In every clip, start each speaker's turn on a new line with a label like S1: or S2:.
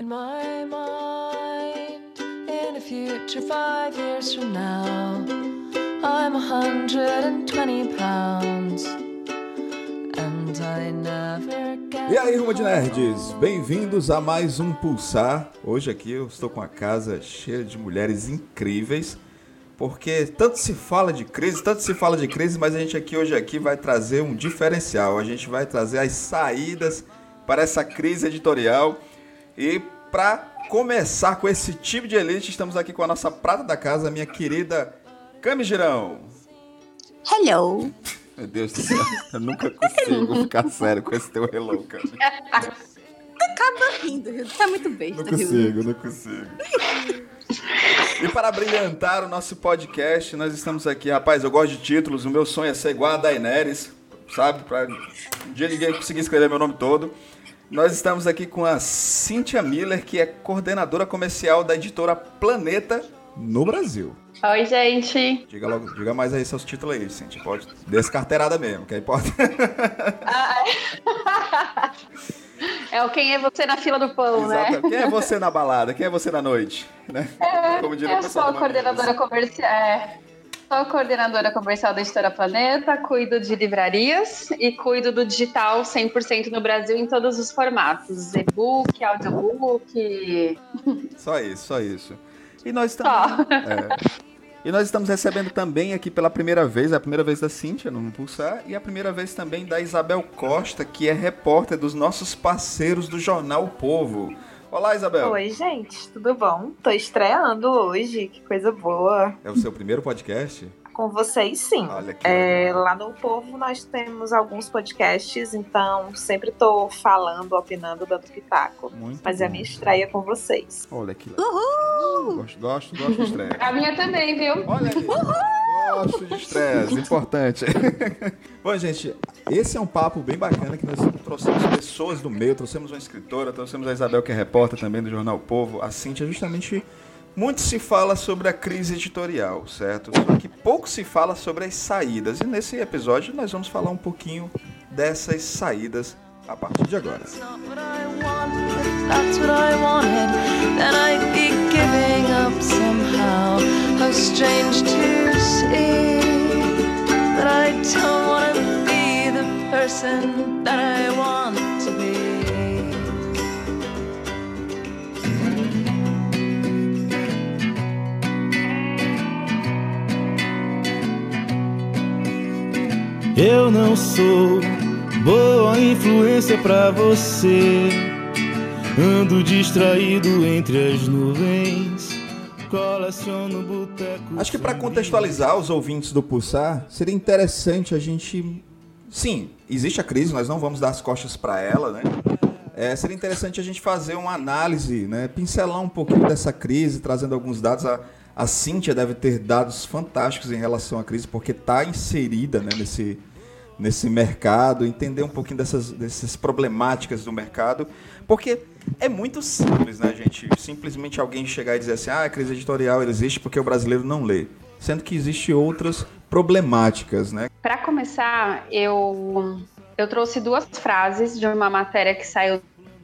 S1: In my mind, in a future five years from now, I'm 120 pounds. And I never get.
S2: E aí, Rumo de Nerds, bem-vindos a mais um Pulsar. Hoje aqui eu estou com a casa cheia de mulheres incríveis, porque tanto se fala de crise, tanto se fala de crise, mas a gente aqui hoje aqui vai trazer um diferencial. A gente vai trazer as saídas para essa crise editorial. E para começar com esse tipo de elite, estamos aqui com a nossa prata da casa, minha querida Cami Girão.
S3: Hello.
S2: Meu Deus do céu, eu nunca consigo ficar sério com esse teu hello, Cami.
S3: Acaba rindo, tá muito besta.
S2: Não consigo, não consigo. E para brilhantar o nosso podcast, nós estamos aqui. Rapaz, eu gosto de títulos. O meu sonho é ser igual a Daenerys, sabe? Pra um dia ninguém conseguir escrever meu nome todo. Nós estamos aqui com a Cynthia Miller, que é coordenadora comercial da editora Planeta no Brasil.
S4: Oi, gente.
S2: Diga logo, diga mais aí seus títulos aí, Cynthia. Pode descarteirada mesmo, que aí pode.
S4: É o quem é você na fila do pão, né?
S2: Exato. Quem é você na balada? Quem é você na noite? Né? Como diria
S4: Eu sou
S2: do
S4: coordenadora comercial. É, sou coordenadora comercial da Editora Planeta, cuido de livrarias e cuido do digital 100% no Brasil em todos os formatos: e-book, audiobook.
S2: Só isso, só isso. E nós estamos. É. E nós estamos recebendo também aqui pela primeira vez, é a primeira vez da Cíntia no Pulsar, e a primeira vez também da Isabel Costa, que é repórter dos nossos parceiros do jornal O Povo. Olá, Isabel.
S5: Oi, gente, tudo bom? Tô estreando hoje, que coisa boa.
S2: É o seu primeiro podcast?
S5: Com vocês, sim.
S2: Olha que
S5: É,
S2: legal.
S5: lá no Povo nós temos alguns podcasts, então sempre tô falando, opinando, dando pitaco.
S2: Muito
S5: Mas é a
S2: bom.
S5: minha estreia com vocês.
S2: Olha que legal. Gosto, gosto, gosto de estreia.
S4: A minha também, viu?
S2: Olha aí. Gosto de estresse, importante. Bom, gente, esse é um papo bem bacana que nós trouxemos pessoas do meio, trouxemos uma escritora, trouxemos a Isabel, que é repórter também do Jornal Povo, a Cíntia, justamente. Muito se fala sobre a crise editorial, certo? Só que pouco se fala sobre as saídas. E nesse episódio nós vamos falar um pouquinho dessas saídas a partir de agora.
S1: That's giving up somehow. How strange to see that I don't want to be the person that I want to be.
S6: Eu não sou boa influência pra você. Ando distraído entre as nuvens. Coleciono boteco.
S2: Acho que para contextualizar os ouvintes do Pulsar, seria interessante a gente. Sim, existe a crise, nós não vamos dar as costas para ela, né? É, seria interessante a gente fazer uma análise, né? pincelar um pouquinho dessa crise, trazendo alguns dados. A, a Cíntia deve ter dados fantásticos em relação à crise, porque está inserida né, nesse, nesse mercado, entender um pouquinho dessas, dessas problemáticas do mercado, porque é muito simples, né, gente? Simplesmente alguém chegar e dizer assim, ah, a crise editorial existe porque o brasileiro não lê. Sendo que existem outras problemáticas, né?
S4: Para começar, eu, eu trouxe duas frases de uma matéria que saiu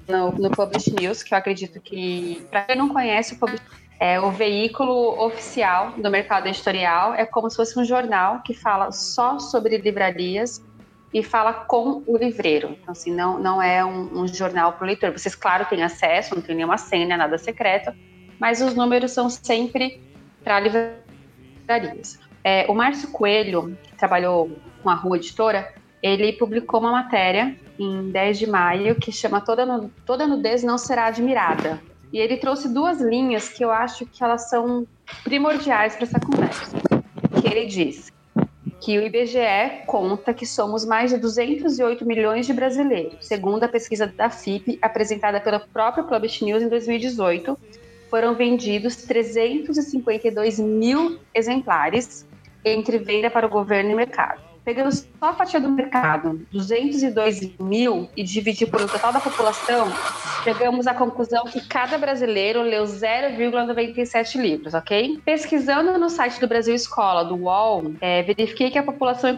S4: no, no Publish News, que eu acredito que, para quem não conhece, o Publish é o veículo oficial do mercado editorial, é como se fosse um jornal que fala só sobre livrarias e fala com o livreiro. Então, assim, não, não é um, um jornal para o leitor. Vocês, claro, têm acesso, não tem nenhuma senha, nada secreto, mas os números são sempre para livrarias. É, o Márcio Coelho, que trabalhou com a Rua Editora, ele publicou uma matéria em 10 de maio que chama Toda, Nu- Toda Nudez Não Será Admirada. E ele trouxe duas linhas que eu acho que elas são primordiais para essa conversa. Que ele diz que o IBGE conta que somos mais de 208 milhões de brasileiros. Segundo a pesquisa da FIP, apresentada pelo próprio Publish News em 2018, foram vendidos 352 mil exemplares entre venda para o governo e mercado. Pegando só a fatia do mercado, 202 mil, e dividir por o total da população, chegamos à conclusão que cada brasileiro leu 0,97 livros, ok? Pesquisando no site do Brasil Escola, do UOL, é, verifiquei que a população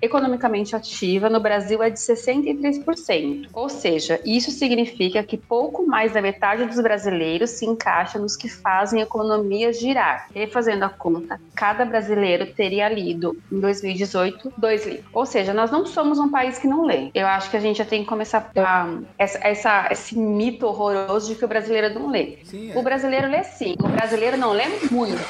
S4: economicamente ativa no Brasil é de 63%. Ou seja, isso significa que pouco mais da metade dos brasileiros se encaixa nos que fazem a economia girar. E fazendo a conta, cada brasileiro teria lido em 2018 dois livros. Ou seja, nós não somos um país que não lê. Eu acho que a gente já tem que começar a, essa, essa, esse mito horroroso de que o brasileiro não lê. Sim, é. O brasileiro lê sim, o brasileiro não lê muito.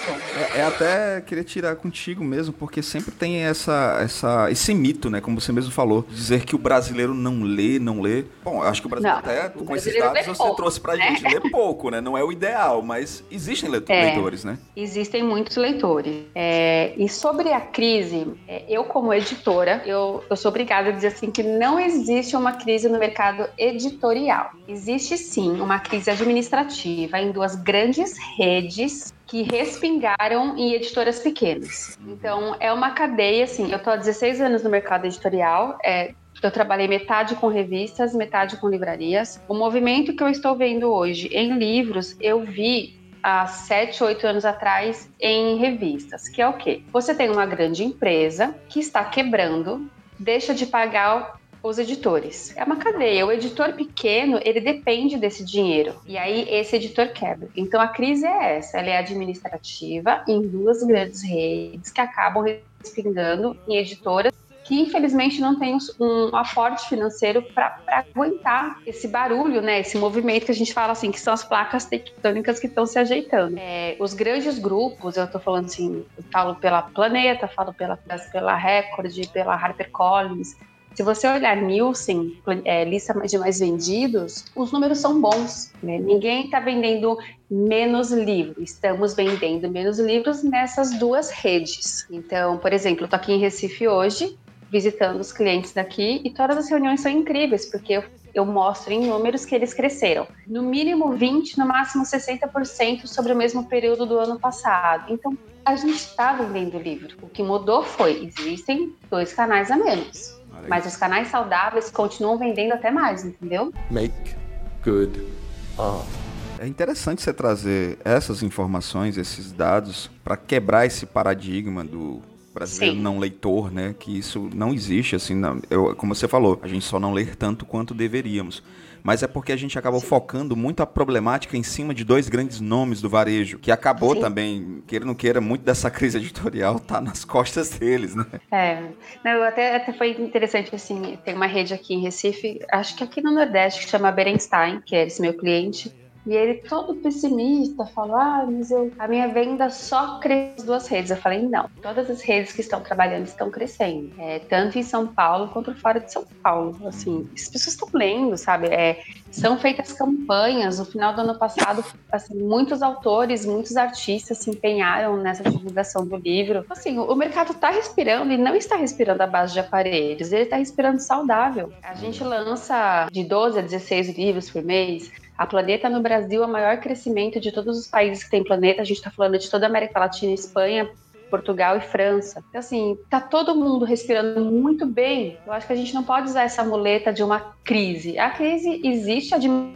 S2: É, é, até querer tirar contigo mesmo, porque sempre tem essa, essa, esse mito, né? Como você mesmo falou, dizer que o brasileiro não lê, não lê. Bom, eu acho que o brasileiro não, até, com esses dados, você pouco, trouxe pra né? gente ler pouco, né? Não é o ideal, mas existem é, leitores, né?
S4: Existem muitos leitores. É, e sobre a crise, é, eu como editora, eu, eu sou obrigada a dizer assim que não existe uma crise no mercado editorial. Existe sim uma crise administrativa em duas grandes redes que respingaram em editoras pequenas. Então, é uma cadeia, assim, eu estou há 16 anos no mercado editorial, é, eu trabalhei metade com revistas, metade com livrarias. O movimento que eu estou vendo hoje em livros, eu vi há 7, 8 anos atrás em revistas, que é o quê? Você tem uma grande empresa que está quebrando, deixa de pagar os editores. É uma cadeia. O editor pequeno, ele depende desse dinheiro. E aí esse editor quebra. Então a crise é essa, ela é administrativa em duas grandes redes que acabam respingando em editoras que infelizmente não tem um aporte financeiro para aguentar esse barulho, né? Esse movimento que a gente fala assim, que são as placas tectônicas que estão se ajeitando. É, os grandes grupos, eu estou falando assim, falo pela Planeta, falo pela, pela Record, pela HarperCollins, se você olhar Nielsen, é, lista de mais vendidos, os números são bons. Né? Ninguém está vendendo menos livros. Estamos vendendo menos livros nessas duas redes. Então, por exemplo, eu estou aqui em Recife hoje, visitando os clientes daqui e todas as reuniões são incríveis, porque eu, eu mostro em números que eles cresceram. No mínimo 20%, no máximo 60% sobre o mesmo período do ano passado. Então, a gente está vendendo livro. O que mudou foi, existem dois canais a menos. Mas os canais saudáveis continuam vendendo até mais, entendeu? Make good
S2: art. É interessante você trazer essas informações, esses dados, para quebrar esse paradigma do brasileiro Sim. não leitor, né? Que isso não existe, assim, não, eu, como você falou, a gente só não lê tanto quanto deveríamos mas é porque a gente acabou Sim. focando muito a problemática em cima de dois grandes nomes do varejo, que acabou Sim. também, queira ou não queira, muito dessa crise editorial tá nas costas deles, né?
S4: É, não, até, até foi interessante, assim, tem uma rede aqui em Recife, acho que aqui no Nordeste, que chama Berenstein, que é esse meu cliente, e ele todo pessimista, falou: Ah, mas eu, a minha venda só cresce nas duas redes. Eu falei: Não, todas as redes que estão trabalhando estão crescendo, é, tanto em São Paulo quanto fora de São Paulo. Assim, as pessoas estão lendo, sabe? É, são feitas campanhas. No final do ano passado, assim, muitos autores, muitos artistas se empenharam nessa divulgação do livro. Assim, o mercado está respirando e não está respirando à base de aparelhos, ele está respirando saudável. A gente lança de 12 a 16 livros por mês. A Planeta no Brasil é o maior crescimento de todos os países que tem planeta. A gente está falando de toda a América Latina, Espanha, Portugal e França. Então, assim, tá todo mundo respirando muito bem. Eu acho que a gente não pode usar essa muleta de uma crise. A crise existe,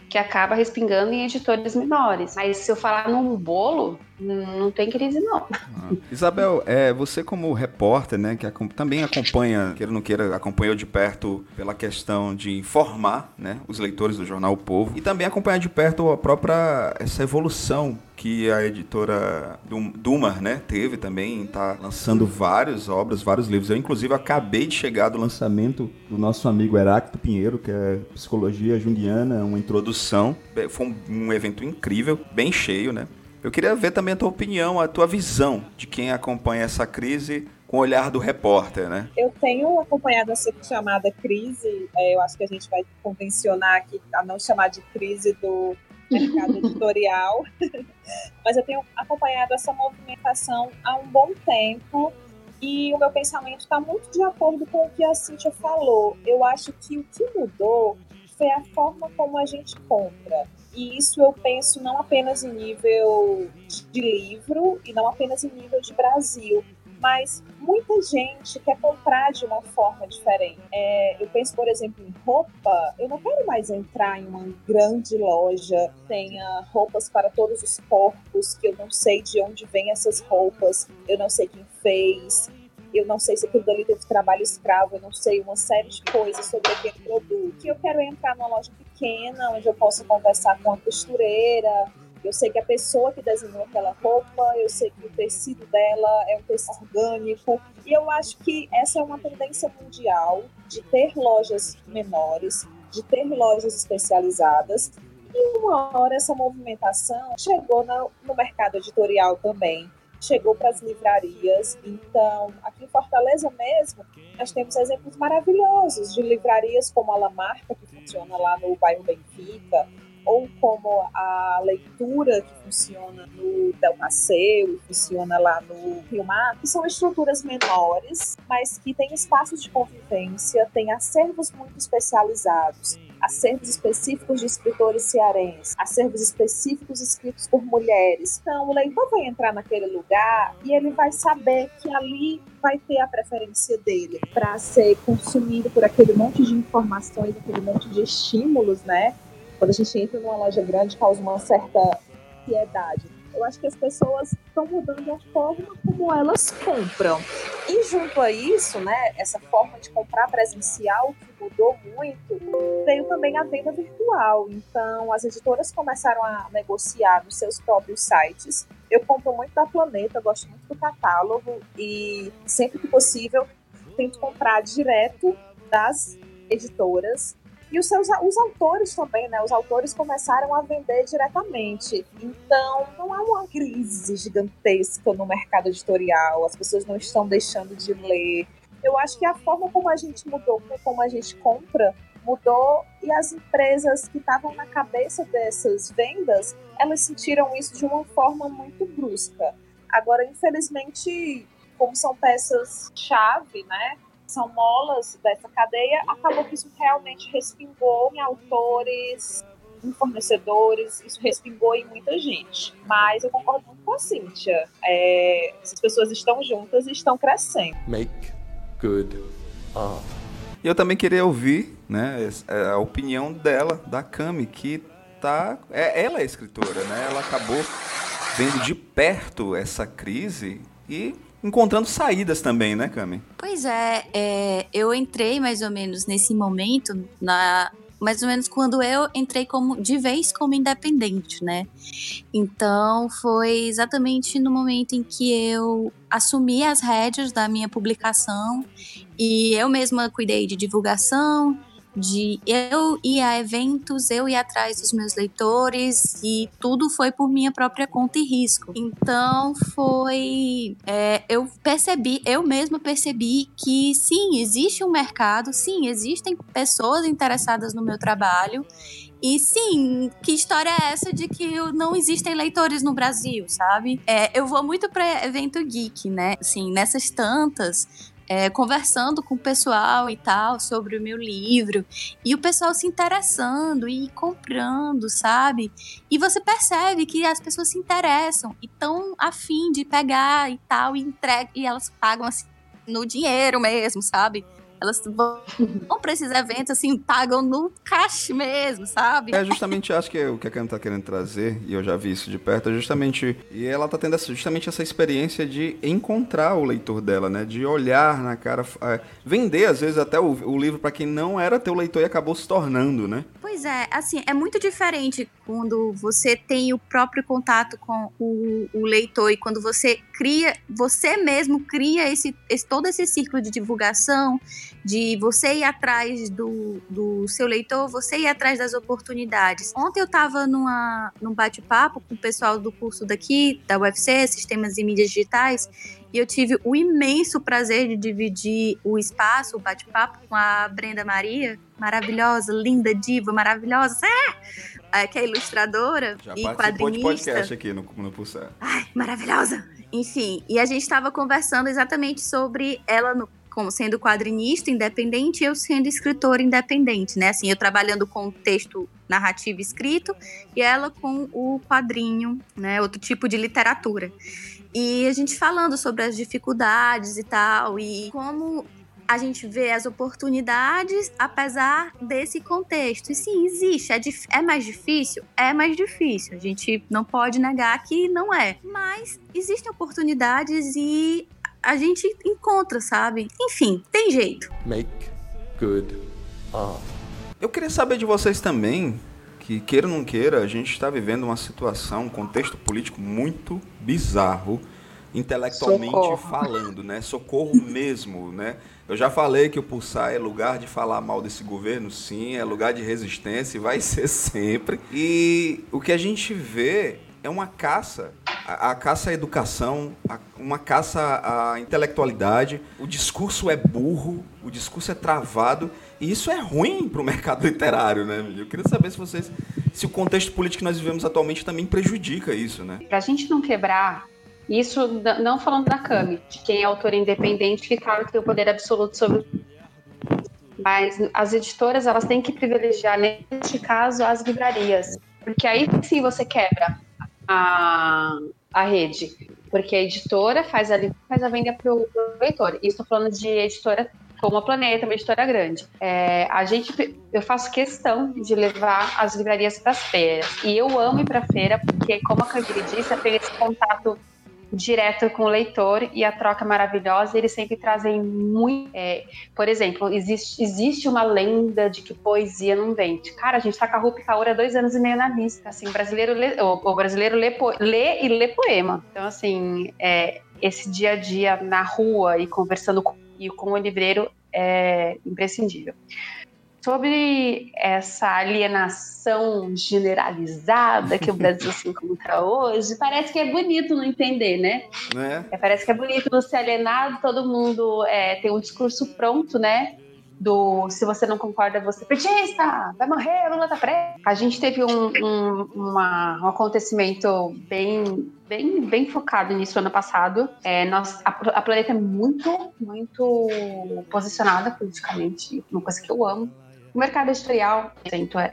S4: que acaba respingando em editores menores. Mas se eu falar num bolo, não tem crise, não.
S2: Ah. Isabel, é, você como repórter, né, que também acompanha, queira ou não queira, acompanhou de perto pela questão de informar, né, os leitores do jornal O Povo e também acompanhar de perto a própria essa evolução que a editora Dumar, né, teve também, está lançando várias obras, vários livros. Eu inclusive acabei de chegar do lançamento do nosso amigo Heráclito Pinheiro, que é Psicologia Junguiana, uma introdução. Foi um, um evento incrível, bem cheio, né? Eu queria ver também a tua opinião, a tua visão de quem acompanha essa crise com o olhar do repórter, né?
S5: Eu tenho acompanhado essa chamada crise, é, eu acho que a gente vai convencionar aqui a não chamar de crise do mercado editorial, mas eu tenho acompanhado essa movimentação há um bom tempo e o meu pensamento está muito de acordo com o que a Cintia falou. Eu acho que o que mudou foi a forma como a gente compra. E isso eu penso não apenas em nível de livro e não apenas em nível de Brasil, mas muita gente quer comprar de uma forma diferente. É, eu penso, por exemplo, em roupa. Eu não quero mais entrar em uma grande loja que tenha roupas para todos os corpos, que eu não sei de onde vêm essas roupas, eu não sei quem fez, eu não sei se aquilo dali teve trabalho escravo, eu não sei uma série de coisas sobre aquele produto. Eu quero entrar numa loja pequena, onde eu possa conversar com a costureira, eu sei que a pessoa que desenhou aquela roupa, eu sei que o tecido dela é um tecido orgânico. E eu acho que essa é uma tendência mundial de ter lojas menores, de ter lojas especializadas. E uma hora essa movimentação chegou no mercado editorial também, chegou para as livrarias. Então, aqui em Fortaleza mesmo, nós temos exemplos maravilhosos de livrarias como a Lamarca, que funciona lá no bairro Benfica, ou como a leitura que funciona no Del Passeio, funciona lá no Rio Mar, que são estruturas menores, mas que têm espaços de convivência, têm acervos muito especializados, acervos específicos de escritores cearenses, acervos específicos escritos por mulheres. Então, o leitor vai entrar naquele lugar e ele vai saber que ali vai ter a preferência dele para ser consumido por aquele monte de informações, aquele monte de estímulos, né? Quando a gente entra numa loja grande, causa uma certa piedade. Eu acho que as pessoas estão mudando a forma como elas compram. E junto a isso, né, essa forma de comprar presencial que mudou muito, veio também a venda virtual. Então, as editoras começaram a negociar nos seus próprios sites. Eu compro muito da Planeta, gosto muito do catálogo e sempre que possível tento comprar direto das editoras e os seus os autores também, né? Os autores começaram a vender diretamente. Então, não há uma crise gigantesca no mercado editorial. As pessoas não estão deixando de ler. Eu acho que a forma como a gente mudou, como a gente compra, mudou e as empresas que estavam na cabeça dessas vendas, elas sentiram isso de uma forma muito brusca. Agora, infelizmente, como são peças chave, né? São molas dessa cadeia, acabou que isso realmente respingou em autores, em fornecedores, isso respingou em muita gente. Mas eu concordo muito com a Cíntia. É, as pessoas estão juntas e estão crescendo.
S7: Make good art.
S2: E eu também queria ouvir né, a opinião dela, da Cami, que tá. É, ela é escritora, né? Ela acabou vendo de perto essa crise e encontrando saídas também, né, Cami?
S3: Pois é, é, eu entrei mais ou menos nesse momento, na mais ou menos quando eu entrei como de vez como independente, né? Então foi exatamente no momento em que eu assumi as rédeas da minha publicação e eu mesma cuidei de divulgação, de eu ir a eventos, eu ir atrás dos meus leitores e tudo foi por minha própria conta e risco. Então foi. É, eu percebi, eu mesma percebi que sim, existe um mercado, sim, existem pessoas interessadas no meu trabalho. E sim, que história é essa de que não existem leitores no Brasil, sabe? É, eu vou muito para evento geek, né? Assim, nessas tantas, é, conversando com o pessoal e tal sobre o meu livro, e o pessoal se interessando e comprando, sabe? E você percebe que as pessoas se interessam e estão afim de pegar e tal, e entrega, e elas pagam assim, no dinheiro mesmo, sabe? Elas vão, vão para esses eventos, assim, pagam no cash mesmo, sabe?
S2: É justamente, acho que é o que a Karen tá querendo trazer, e eu já vi isso de perto, é justamente. E ela tá tendo essa, justamente essa experiência de encontrar o leitor dela, né? De olhar na cara. É, vender, às vezes, até o, o livro para quem não era teu leitor e acabou se tornando, né?
S3: Pois é, assim, é muito diferente quando você tem o próprio contato com o, o leitor e quando você cria, você mesmo cria esse, esse, todo esse círculo de divulgação, de você ir atrás do, do seu leitor, você ir atrás das oportunidades. Ontem eu estava num bate-papo com o pessoal do curso daqui, da UFC, Sistemas e Mídias Digitais, e eu tive o imenso prazer de dividir o espaço, o bate-papo com a Brenda Maria, maravilhosa, linda, diva, maravilhosa, é, que é ilustradora
S2: Já
S3: e
S2: participou de
S3: quadrinista.
S2: podcast aqui no, no Pulsar.
S3: Ai, maravilhosa! Enfim, e a gente estava conversando exatamente sobre ela no, como sendo quadrinista independente e eu sendo escritora independente, né? Assim, eu trabalhando com texto narrativo escrito e ela com o quadrinho, né, outro tipo de literatura. E a gente falando sobre as dificuldades e tal, e como a gente vê as oportunidades apesar desse contexto. E sim, existe. É, é, mais difícil? É mais difícil. A gente não pode negar que não é. Mas existem oportunidades e a gente encontra, sabe? Enfim, tem jeito.
S7: Make good art.
S2: Eu queria saber de vocês também que, queira ou não queira, a gente está vivendo uma situação, um contexto político muito bizarro, intelectualmente Socorro. falando, né? Socorro mesmo, né? Eu já falei que o Pulsar é lugar de falar mal desse governo, sim, é lugar de resistência e vai ser sempre. E o que a gente vê é uma caça, a, a caça à educação, a, uma caça à intelectualidade. O discurso é burro, o discurso é travado e isso é ruim para o mercado literário, né? Eu queria saber se vocês, se o contexto político que nós vivemos atualmente também prejudica isso, né?
S4: Para a gente não quebrar isso, não falando da Cami, de quem é autor independente, que claro que tem o poder absoluto sobre mas as editoras elas têm que privilegiar neste caso as livrarias, porque aí sim você quebra a, a rede, porque a editora faz a, faz a venda para o leitor. E estou falando de editora como a Planeta, uma editora grande. É, a gente, eu faço questão de levar as livrarias para as feiras. E eu amo ir para feira, porque, como a Candide disse, eu tenho esse contato direto com o leitor e a troca maravilhosa. Eles sempre trazem muito. É, por exemplo, existe, existe uma lenda de que poesia não vende. Cara, a gente tá com a Rupi Kaur há dois anos e meio na lista. Assim, o brasileiro lê, o, o brasileiro lê, lê, e lê poema. Então, assim, é, esse dia a dia na rua e conversando com, e com o livreiro é imprescindível. Sobre essa alienação generalizada que o Brasil se encontra hoje, parece que é bonito não entender, né? né? É, parece que é bonito não ser alienado, todo mundo é, tem um discurso pronto, né? do se você não concorda, você é petista, vai morrer, Lula tá preso. A gente teve um, um, uma, um acontecimento bem, bem, bem focado nisso ano passado. É, nós, a, a Planeta é muito, muito posicionada politicamente, uma coisa que eu amo. O mercado editorial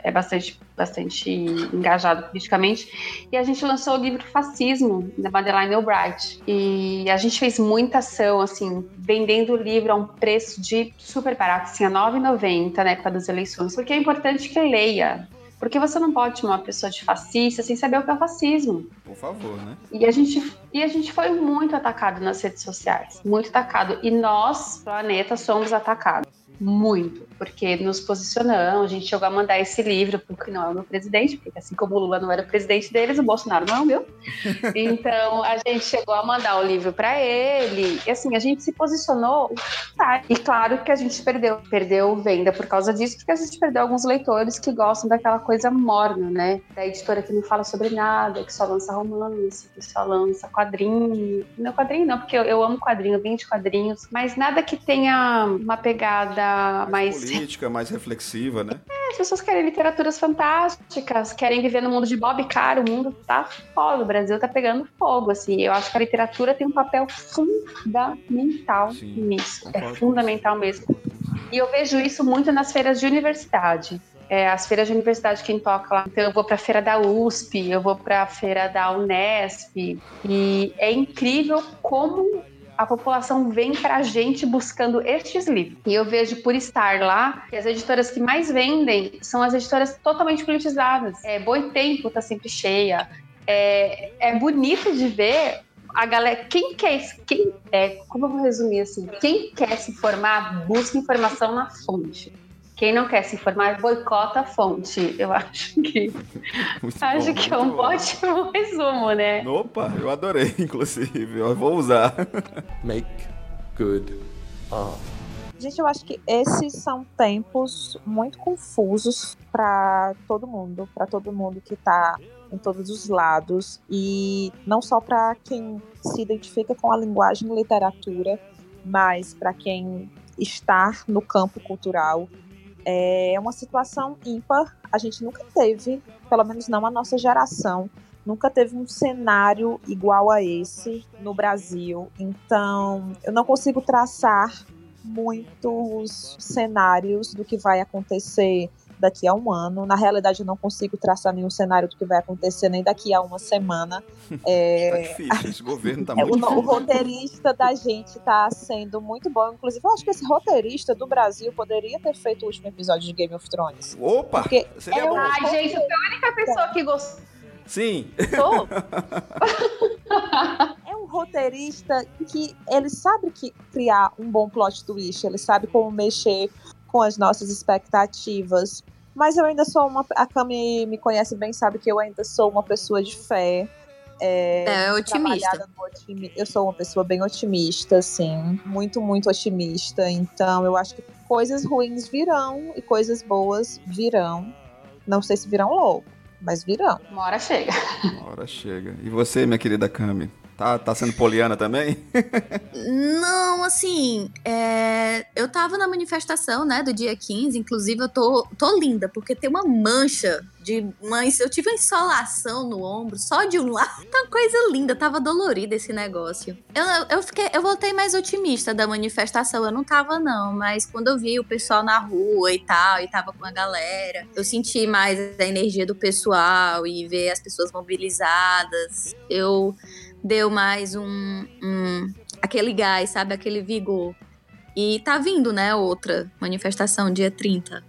S4: é bastante, bastante engajado politicamente. E a gente lançou o livro Fascismo, da Madeleine Albright. E a gente fez muita ação, assim, vendendo o livro a um preço de super barato, assim, a R$ 9,90 na época das eleições. Porque é importante que leia. Porque você não pode chamar uma pessoa de fascista sem saber o que é o fascismo.
S2: Por favor, né?
S4: E a gente, e a gente foi muito atacado nas redes sociais. Muito atacado. E nós, planeta, somos atacados. Muito, porque nos posicionamos, a gente chegou a mandar esse livro porque não é o meu presidente, porque assim como o Lula não era o presidente deles, o Bolsonaro não é o meu. Então a gente chegou a mandar o livro para ele, e assim, a gente se posicionou, tá? E claro que a gente perdeu, perdeu venda por causa disso, porque a gente perdeu alguns leitores que gostam daquela coisa morna, né? Da editora que não fala sobre nada, que só lança romance, que só lança quadrinho. Não quadrinho não, porque eu, eu amo quadrinho, 20 quadrinhos, mas nada que tenha uma pegada mais,
S2: mais política, mais reflexiva, né?
S4: É, as pessoas querem literaturas fantásticas, querem viver no mundo de Bob Cara, o mundo tá foda, o Brasil tá pegando fogo, assim. Eu acho que a literatura tem um papel fundamental Sim, nisso. É fundamental mesmo. E eu vejo isso muito nas feiras de universidade. É, as feiras de universidade quem toca lá. Então eu vou para a feira da USP, eu vou para a feira da Unesp e é incrível como a população vem para a gente buscando estes livros. E eu vejo por estar lá que as editoras que mais vendem são as editoras totalmente politizadas. É, Boitempo está sempre cheia. É, é bonito de ver a galera, quem quer, quem é, como eu vou resumir assim, quem quer se informar, busca informação na fonte. Quem não quer se informar, boicota a fonte. Eu acho que acho bom, que é um bom. ótimo resumo, né?
S2: Opa, eu adorei, inclusive. Eu vou usar.
S7: Make good art.
S5: Gente, eu acho que esses são tempos muito confusos para todo mundo, para todo mundo que está em todos os lados e não só para quem se identifica com a linguagem e literatura, mas para quem está no campo cultural é uma situação ímpar. A gente nunca teve, pelo menos não a nossa geração, nunca teve um cenário igual a esse no Brasil. Então, eu não consigo traçar muitos cenários do que vai acontecer daqui a um ano. Na realidade, eu não consigo traçar nenhum cenário do que vai acontecer nem daqui a uma semana. É,
S2: Tá difícil, esse governo tá
S5: é,
S2: muito
S5: o, o
S2: difícil.
S5: roteirista da gente tá sendo muito bom. Inclusive, eu acho que esse roteirista do Brasil poderia ter feito o último episódio de Game of Thrones.
S2: Opa!
S5: Porque
S2: Seria
S5: é
S2: bom.
S4: Ai, gente, eu sou a única pessoa que gostou.
S2: Sim.
S5: é um roteirista que ele sabe que criar um bom plot twist, ele sabe como mexer com as nossas expectativas. Mas eu ainda sou uma. A Cami me conhece bem, sabe que eu ainda sou uma pessoa de fé. É,
S3: É otimista.
S5: otimi- Eu sou uma pessoa bem otimista, assim. Muito, muito otimista. Então, eu acho que coisas ruins virão e coisas boas virão. Não sei se virão logo, mas virão.
S4: Uma hora chega.
S2: Uma hora chega. E você, minha querida Cami? Tá, tá sendo poliana também?
S3: Não, assim, é, eu tava na manifestação, né, do dia 15, inclusive eu tô, tô linda, porque tem uma mancha de mães, eu tive uma insolação no ombro, só de um lado, tá coisa linda, tava dolorida esse negócio. Eu, eu fiquei, eu voltei mais otimista da manifestação, eu não tava não, mas quando eu vi o pessoal na rua e tal, e tava com a galera, eu senti mais a energia do pessoal e ver as pessoas mobilizadas, eu deu mais um, um aquele gás, sabe? Aquele vigor. E tá vindo, né, outra manifestação dia 30.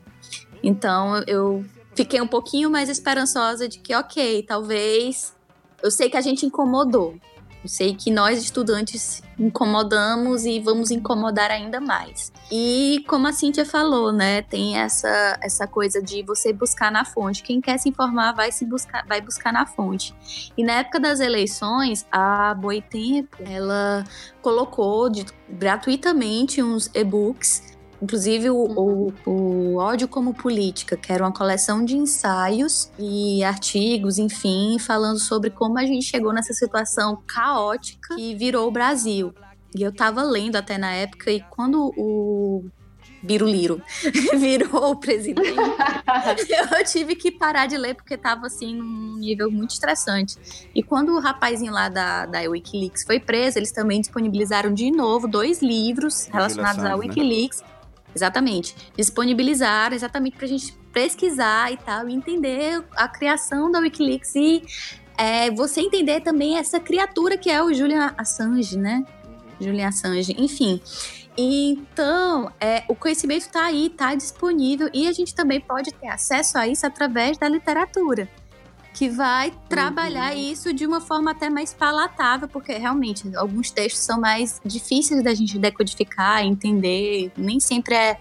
S3: Então eu fiquei um pouquinho mais esperançosa de que, ok, talvez. Eu sei que a gente incomodou. Eu sei que nós, estudantes, incomodamos e vamos incomodar ainda mais. E como a Cíntia falou, né, tem essa, essa coisa de você buscar na fonte. Quem quer se informar vai, se buscar, vai buscar na fonte. E na época das eleições, a Boitempo, ela colocou de- gratuitamente uns e-books Inclusive o, o, o Ódio como Política, que era uma coleção de ensaios e artigos, enfim, falando sobre como a gente chegou nessa situação caótica que virou o Brasil. E eu tava lendo até na época, e quando o Biruliro virou o presidente, eu tive que parar de ler porque tava assim num nível muito estressante. E quando o rapazinho lá da, da Wikileaks foi preso, eles também disponibilizaram de novo dois livros relacionados à
S2: Santos, né?
S3: Exatamente. Disponibilizaram exatamente pra gente pesquisar e tal, e entender a criação da Wikileaks e é, você entender também essa criatura que é o Julian Assange, né? Julian Assange, enfim. Então, é, o conhecimento está aí, está disponível e a gente também pode ter acesso a isso através da literatura, que vai trabalhar isso de uma forma até mais palatável, porque realmente alguns textos são mais difíceis da gente decodificar, entender, nem sempre é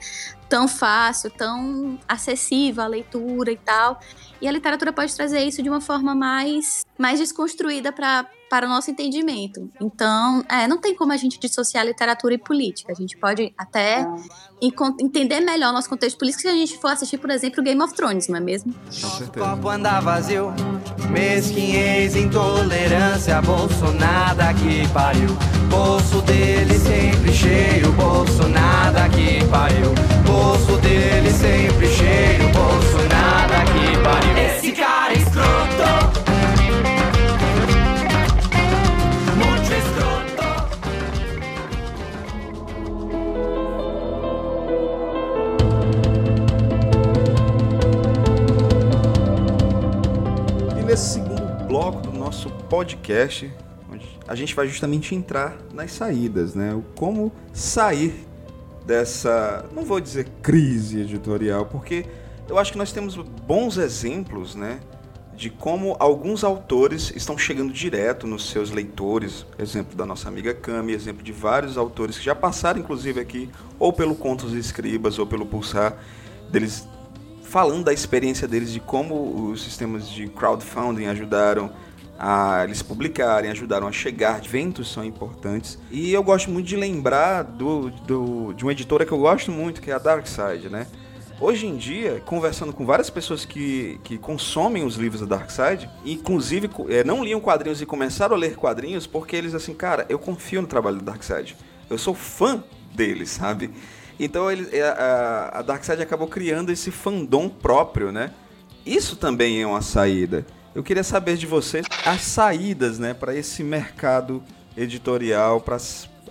S3: tão fácil, tão acessível a leitura e tal. E a literatura pode trazer isso de uma forma mais, mais desconstruída para para o nosso entendimento. Então, é, não tem como a gente dissociar literatura e política. A gente pode até encon- entender melhor o nosso contexto político se a gente for assistir, por exemplo, Game of Thrones, não é mesmo?
S8: Nosso copo anda vazio, mesquinhez, intolerância, Bolsonaro que pariu. Bolso dele sempre cheio, Bolsonaro que pariu. Bolso dele sempre cheio, Bolsonaro que pariu. Esse cara é escroto.
S2: E nesse segundo bloco do nosso podcast, onde a gente vai justamente entrar nas saídas, né? O como sair dessa, não vou dizer crise editorial, porque eu acho que nós temos bons exemplos, né? De como alguns autores estão chegando direto nos seus leitores, exemplo da nossa amiga Cami, exemplo de vários autores que já passaram, inclusive, aqui, ou pelo Contos e Escribas, ou pelo Pulsar, deles falando da experiência deles de como os sistemas de crowdfunding ajudaram a eles publicarem, ajudaram a chegar, eventos são importantes. E eu gosto muito de lembrar do, do- de uma editora que eu gosto muito, que é a Darkside, né? Hoje em dia, conversando com várias pessoas que, que consomem os livros da Darkside, inclusive eh, não liam quadrinhos e começaram a ler quadrinhos porque eles assim, cara, eu confio no trabalho da Darkside. Eu sou fã deles, sabe? Então ele, é, a, a Darkseid acabou criando esse fandom próprio, né? Isso também é uma saída. Eu queria saber de vocês as saídas, né, para esse mercado editorial, para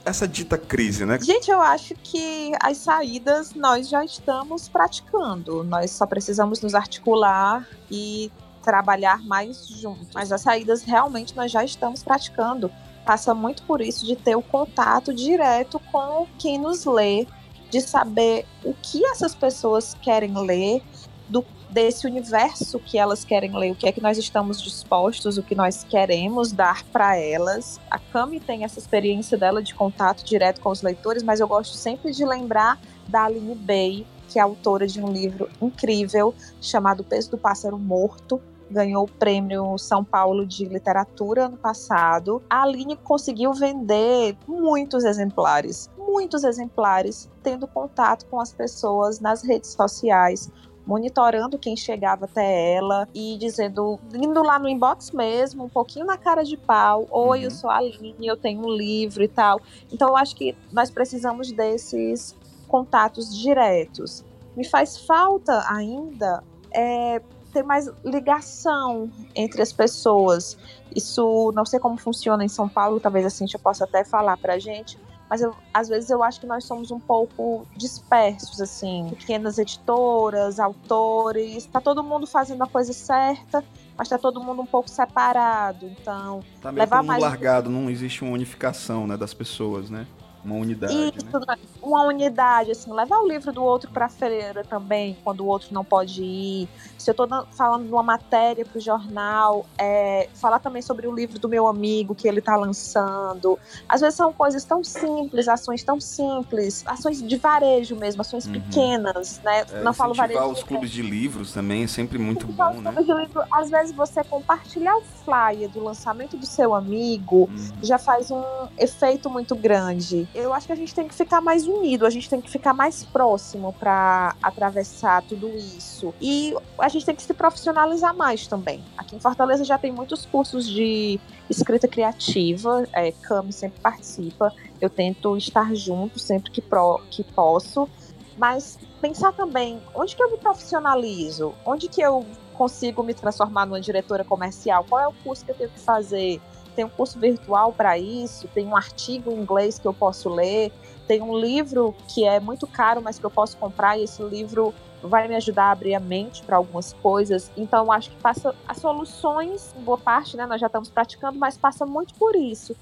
S2: essa dita crise, né?
S5: Gente, eu acho que as saídas nós já estamos praticando. Nós só precisamos nos articular e trabalhar mais juntos. Mas as saídas realmente nós já estamos praticando. Passa muito por isso de ter o contato direto com quem nos lê, de saber o que essas pessoas querem ler, do desse universo que elas querem ler, o que é que nós estamos dispostos, o que nós queremos dar para elas. A Cami tem essa experiência dela de contato direto com os leitores, mas eu gosto sempre de lembrar da Aline Bay, que é autora de um livro incrível chamado O Peso do Pássaro Morto, ganhou o prêmio São Paulo de Literatura ano passado. A Aline conseguiu vender muitos exemplares, muitos exemplares, tendo contato com as pessoas nas redes sociais, monitorando quem chegava até ela e dizendo, indo lá no inbox mesmo, um pouquinho na cara de pau, oi, eu sou a Aline, eu tenho um livro e tal. Então eu acho que nós precisamos desses contatos diretos. Me faz falta ainda é, ter mais ligação entre as pessoas. Isso não sei como funciona em São Paulo, talvez assim eu possa até falar pra gente, mas eu, às vezes eu acho que nós somos um pouco dispersos, assim, pequenas editoras, autores, tá todo mundo fazendo a coisa certa, mas tá todo mundo um pouco separado, então
S2: Tá meio
S5: levar mais
S2: largado, não existe uma unificação, né, das pessoas, né? Uma unidade,
S5: Isso,
S2: né?
S5: né? uma unidade, assim, levar o livro do outro para a feira também, quando o outro não pode ir. Se eu estou falando de uma matéria para o jornal, é, falar também sobre o livro do meu amigo que ele está lançando. Às vezes são coisas tão simples, ações tão simples, ações de varejo mesmo, ações
S2: Uhum.
S5: pequenas, né?
S2: É,
S5: não falo varejo.
S2: os clubes de livros também é sempre muito
S5: Incentivar
S2: bom,
S5: os
S2: né?
S5: clubes de livro, Às vezes você compartilhar o flyer do lançamento do seu amigo
S2: Uhum.
S5: já faz um efeito muito grande. Eu acho que a gente tem que ficar mais unido, a gente tem que ficar mais próximo para atravessar tudo isso. E a gente tem que se profissionalizar mais também. Aqui em Fortaleza já tem muitos cursos de escrita criativa, é, Cami sempre participa. Eu tento estar junto sempre que, pro, que posso. Mas pensar também, onde que eu me profissionalizo? Onde que eu consigo me transformar numa diretora comercial? Qual é o curso que eu tenho que fazer? Tem um curso virtual para isso? Tem um artigo em inglês que eu posso ler? Tem um livro que é muito caro, mas que eu posso comprar e esse livro vai me ajudar a abrir a mente para algumas coisas. Então, acho que passa as soluções, boa parte, né, nós já estamos praticando, mas passa muito por isso,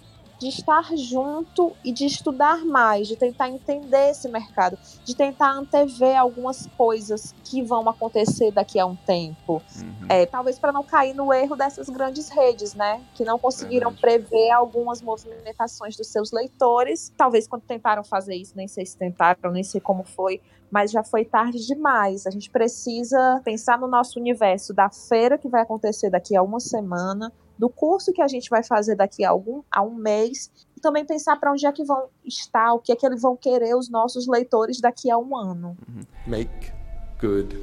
S5: de estar junto e de estudar mais, de tentar entender esse mercado, de tentar antever algumas coisas que vão acontecer daqui a um tempo.
S2: Uhum.
S5: É, talvez para não cair no erro dessas grandes redes, né? Que não conseguiram
S2: Verdade.
S5: prever algumas movimentações dos seus leitores. Talvez quando tentaram fazer isso, nem sei se tentaram, nem sei como foi, mas já foi tarde demais. A gente precisa pensar no nosso universo da feira que vai acontecer daqui a uma semana, do curso que a gente vai fazer daqui a algum a um mês, e também pensar para onde é que vão estar, o que é que eles vão querer os nossos leitores daqui a um ano.
S7: Make good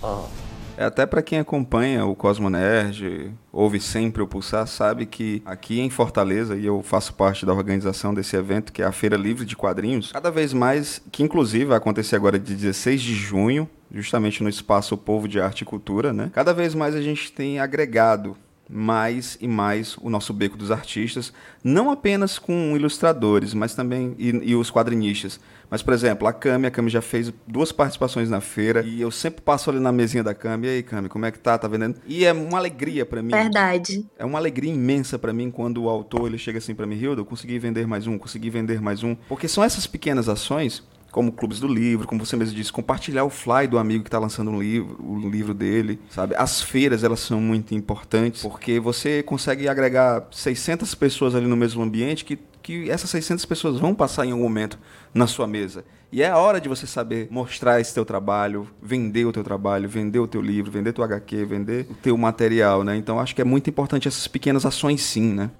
S7: art.
S2: É, até para quem acompanha o Cosmo Nerd, ouve sempre o Pulsar, sabe que aqui em Fortaleza, e eu faço parte da organização desse evento, que é a Feira Livre de Quadrinhos, cada vez mais, que inclusive vai acontecer agora de 16 de junho, justamente no espaço Povo de Arte e Cultura, né? Cada vez mais a gente tem agregado mais e mais o nosso beco dos artistas, não apenas com ilustradores, mas também e, e os quadrinistas. Mas, por exemplo, a Cami, a Cami já fez duas participações na feira e eu sempre passo ali na mesinha da Cami, e aí, Cami, como é que tá? Tá vendendo? E é uma alegria pra mim.
S3: Verdade.
S2: É uma alegria imensa pra mim quando o autor ele chega assim pra mim, Hilda, eu consegui vender mais um, consegui vender mais um. Porque são essas pequenas ações, como clubes do livro, como você mesmo disse, compartilhar o fly do amigo que está lançando um livro, o livro dele, sabe? As feiras, elas são muito importantes, porque você consegue agregar 600 pessoas ali no mesmo ambiente que, que essas 600 pessoas vão passar em algum momento na sua mesa. E é a hora de você saber mostrar esse teu trabalho, vender o teu trabalho, vender o teu livro, vender teu HQ, vender o teu material, né? Então acho que é muito importante essas pequenas ações sim, né?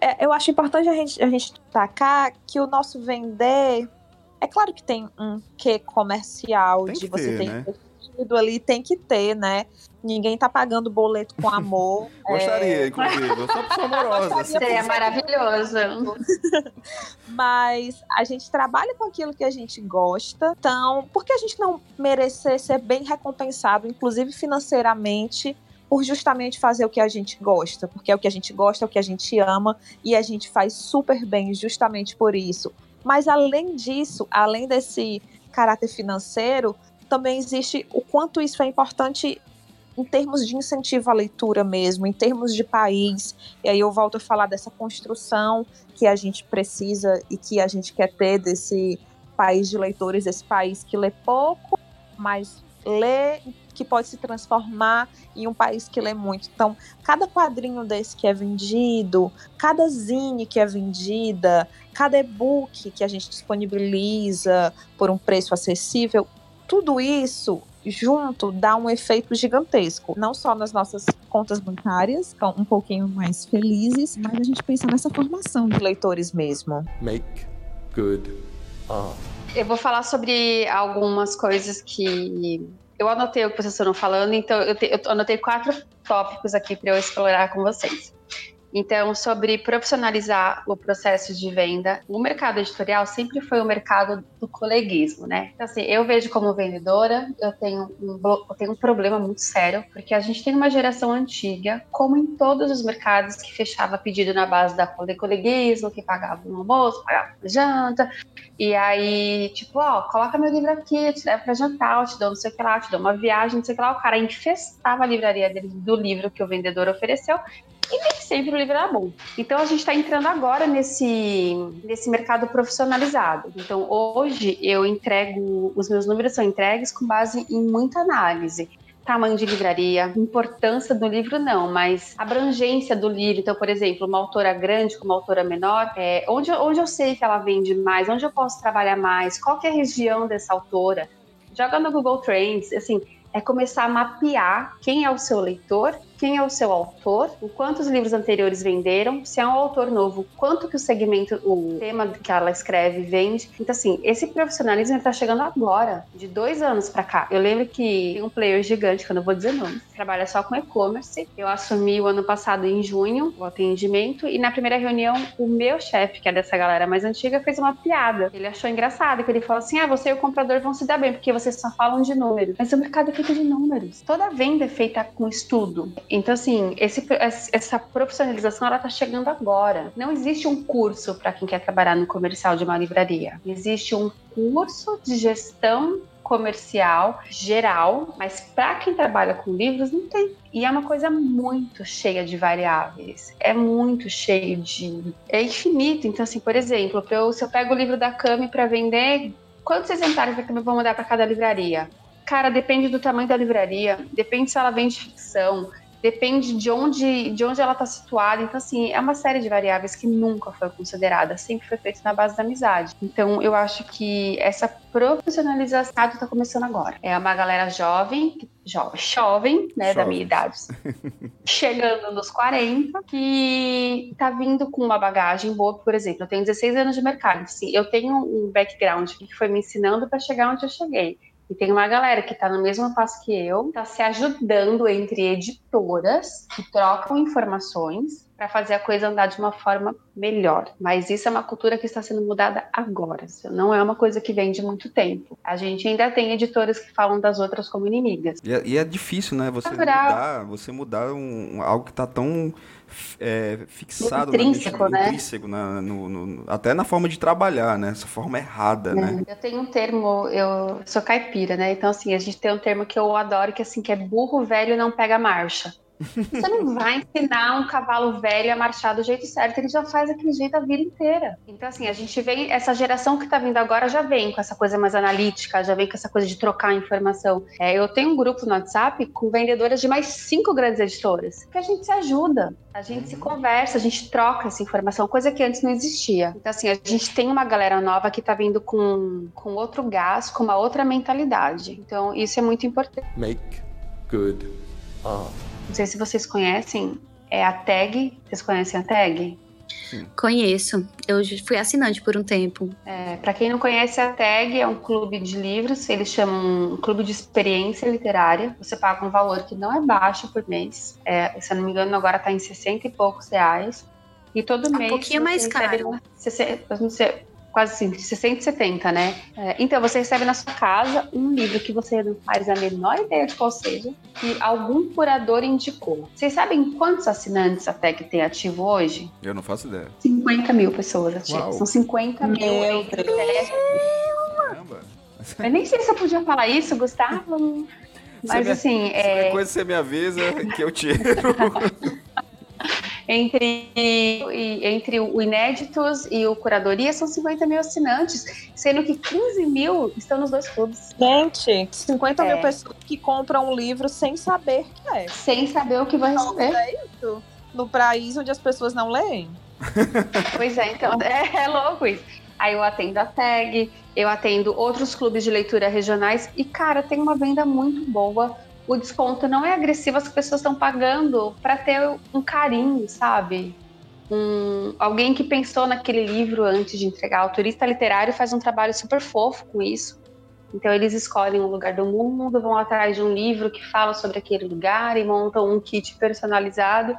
S5: É, eu acho importante a gente, a gente destacar que o nosso vender. É claro que tem um quê comercial
S2: Tem
S5: de
S2: que
S5: você
S2: ter,
S5: ter
S2: né?
S5: investido ali, tem que ter, né? Ninguém tá pagando boleto com amor.
S2: Gostaria, inclusive. Eu sou pessoa amorosa.
S4: Seria maravilhoso.
S5: mas a gente trabalha com aquilo que a gente gosta. Então, por que a gente não merecer ser bem recompensado, inclusive financeiramente, por justamente fazer o que a gente gosta, porque é o que a gente gosta, é o que a gente ama e a gente faz super bem justamente por isso. Mas além disso, além desse caráter financeiro, também existe o quanto isso é importante em termos de incentivo à leitura mesmo, em termos de país. E aí eu volto a falar dessa construção que a gente precisa e que a gente quer ter desse país de leitores, esse país que lê pouco, mas lê que pode se transformar em um país que lê muito. Então, cada quadrinho desse que é vendido, cada zine que é vendida, cada e-book que a gente disponibiliza por um preço acessível, tudo isso junto dá um efeito gigantesco, não só nas nossas contas bancárias, que um pouquinho mais felizes, mas a gente pensa nessa formação de leitores mesmo.
S7: Make good art.
S4: Eu vou falar sobre algumas coisas que eu anotei o que vocês estão falando, então eu, te, eu anotei quatro tópicos aqui para eu explorar com vocês. Então, sobre profissionalizar o processo de venda, o mercado editorial sempre foi o mercado do coleguismo, né? Então, assim, eu vejo como vendedora, eu tenho um, eu tenho um problema muito sério, porque a gente tem uma geração antiga, como em todos os mercados, que fechava pedido na base da coleguismo, que pagava um almoço, pagava uma janta, e aí, tipo, ó, coloca meu livro aqui, eu te levo pra jantar, eu te dou não sei o que lá, eu te dou uma viagem, não sei o que lá. O cara infestava a livraria dele do livro que o vendedor ofereceu e nem sempre o livro era bom. Então a gente está entrando agora nesse, nesse mercado profissionalizado. Então hoje eu entrego, os meus números são entregues com base em muita análise tamanho de livraria, importância do livro não, mas abrangência do livro. Então, por exemplo, uma autora grande com uma autora menor, é, onde, onde eu sei que ela vende mais, onde eu posso trabalhar mais, qual é a região dessa autora. Joga no Google Trends, assim, é começar a mapear quem é o seu leitor quem é o seu autor, o quanto os livros anteriores venderam, se é um autor novo, quanto que o segmento, o tema que ela escreve vende. Então, assim, esse profissionalismo está chegando agora, de dois anos para cá. Eu lembro que tem um player gigante, que eu não vou dizer nome, trabalha só com e-commerce. Eu assumi o ano passado, em junho, o atendimento, e na primeira reunião, o meu chefe, que é dessa galera mais antiga, fez uma piada. Ele achou engraçado, que ele falou assim: ah, você e o comprador vão se dar bem, porque vocês só falam de números. Mas o mercado é feito de números. Toda venda é feita com estudo. Então, assim, esse, essa profissionalização ela está chegando agora. Não existe um curso para quem quer trabalhar no comercial de uma livraria. Existe um curso de gestão comercial geral, mas para quem trabalha com livros não tem. E é uma coisa muito cheia de variáveis. É muito cheio de. É infinito. Então, assim, por exemplo, eu, se eu pego o livro da Cami para vender, quantos exemplares da Cami eu vou mandar para cada livraria? Cara, depende do tamanho da livraria, depende se ela vende ficção, depende de onde, de onde ela está situada. Então, assim, é uma série de variáveis que nunca foi considerada, sempre foi feita na base da amizade. Então, eu acho que essa profissionalização está começando agora. É uma galera jovem, jovem, jovem, né, da minha idade, chegando nos 40, que está vindo com uma bagagem boa, por exemplo, eu tenho 16 anos de mercado, assim, eu tenho um background que foi me ensinando para chegar onde eu cheguei. E tem uma galera que está no mesmo passo que eu, está se ajudando entre editoras que trocam informações para fazer a coisa andar de uma forma melhor. Mas isso é uma cultura que está sendo mudada agora. Isso não é uma coisa que vem de muito tempo. A gente ainda tem editoras que falam das outras como inimigas.
S2: E é, e é difícil, né? Você mudar, você mudar um, algo que está tão é, fixado
S4: intrínseco,
S2: na,
S4: né?
S2: intrínseco na, no, no, até na forma de trabalhar, né? Essa forma errada, é. né?
S4: Eu tenho um termo, eu sou caipira, né? Então assim, a gente tem um termo que eu adoro que assim que é burro velho não pega marcha. Você não vai ensinar um cavalo velho a marchar do jeito certo, ele já faz aquele jeito a vida inteira. Então, assim, a gente vem, essa geração que tá vindo agora já vem com essa coisa mais analítica, já vem com essa coisa de trocar informação. É, eu tenho um grupo no WhatsApp com vendedoras de mais cinco grandes editoras, que a gente se ajuda, a gente se conversa, a gente troca essa informação, coisa que antes não existia. Então, assim, a gente tem uma galera nova que tá vindo com, com outro gás, com uma outra mentalidade. Então, isso é muito importante.
S7: Make good art.
S4: Não sei se vocês conhecem, é a Tag. Vocês conhecem a Tag?
S3: Sim. Conheço. Eu fui assinante por um tempo.
S4: É, para quem não conhece, a Tag é um clube de livros. Eles chamam um clube de experiência literária. Você paga um valor que não é baixo por mês. É, se eu não me engano, agora está em 60 e poucos reais. E todo
S3: um
S4: mês.
S3: Um pouquinho mais caro.
S4: Uma, 60, não sei, quase assim, 60 e 70, né? É, então, você recebe na sua casa um livro que você não faz a menor ideia de qual seja, que algum curador indicou. Vocês sabem quantos assinantes a TEC tem ativo hoje?
S2: Eu não faço ideia.
S4: 50 mil pessoas ativas.
S2: Uau.
S4: São 50 mil
S5: Meu
S4: entre
S5: Deus.
S2: Caramba.
S4: Eu nem sei se eu podia falar isso, Gustavo. Mas
S2: me-
S4: assim, é,
S2: coisa você me avisa que eu tiro.
S4: entre, entre o Inéditos e o Curadoria são 50 mil assinantes, sendo que 15 mil estão nos dois clubes,
S5: Gente, 50
S4: É.
S5: mil pessoas que compram um livro sem saber que é.
S4: sem saber o que vai
S5: Então,
S4: receber.
S5: é isso. No país onde as pessoas não leem.
S4: Pois é, então é, é louco isso. Aí eu atendo a tag, eu atendo outros clubes de leitura regionais e, cara, tem uma venda muito boa. O desconto não é agressivo, as pessoas estão pagando para ter um carinho, sabe? Um, alguém que pensou naquele livro antes de entregar. O turista literário faz um trabalho super fofo com isso. Então eles escolhem um lugar do mundo, vão atrás de um livro que fala sobre aquele lugar e montam um kit personalizado.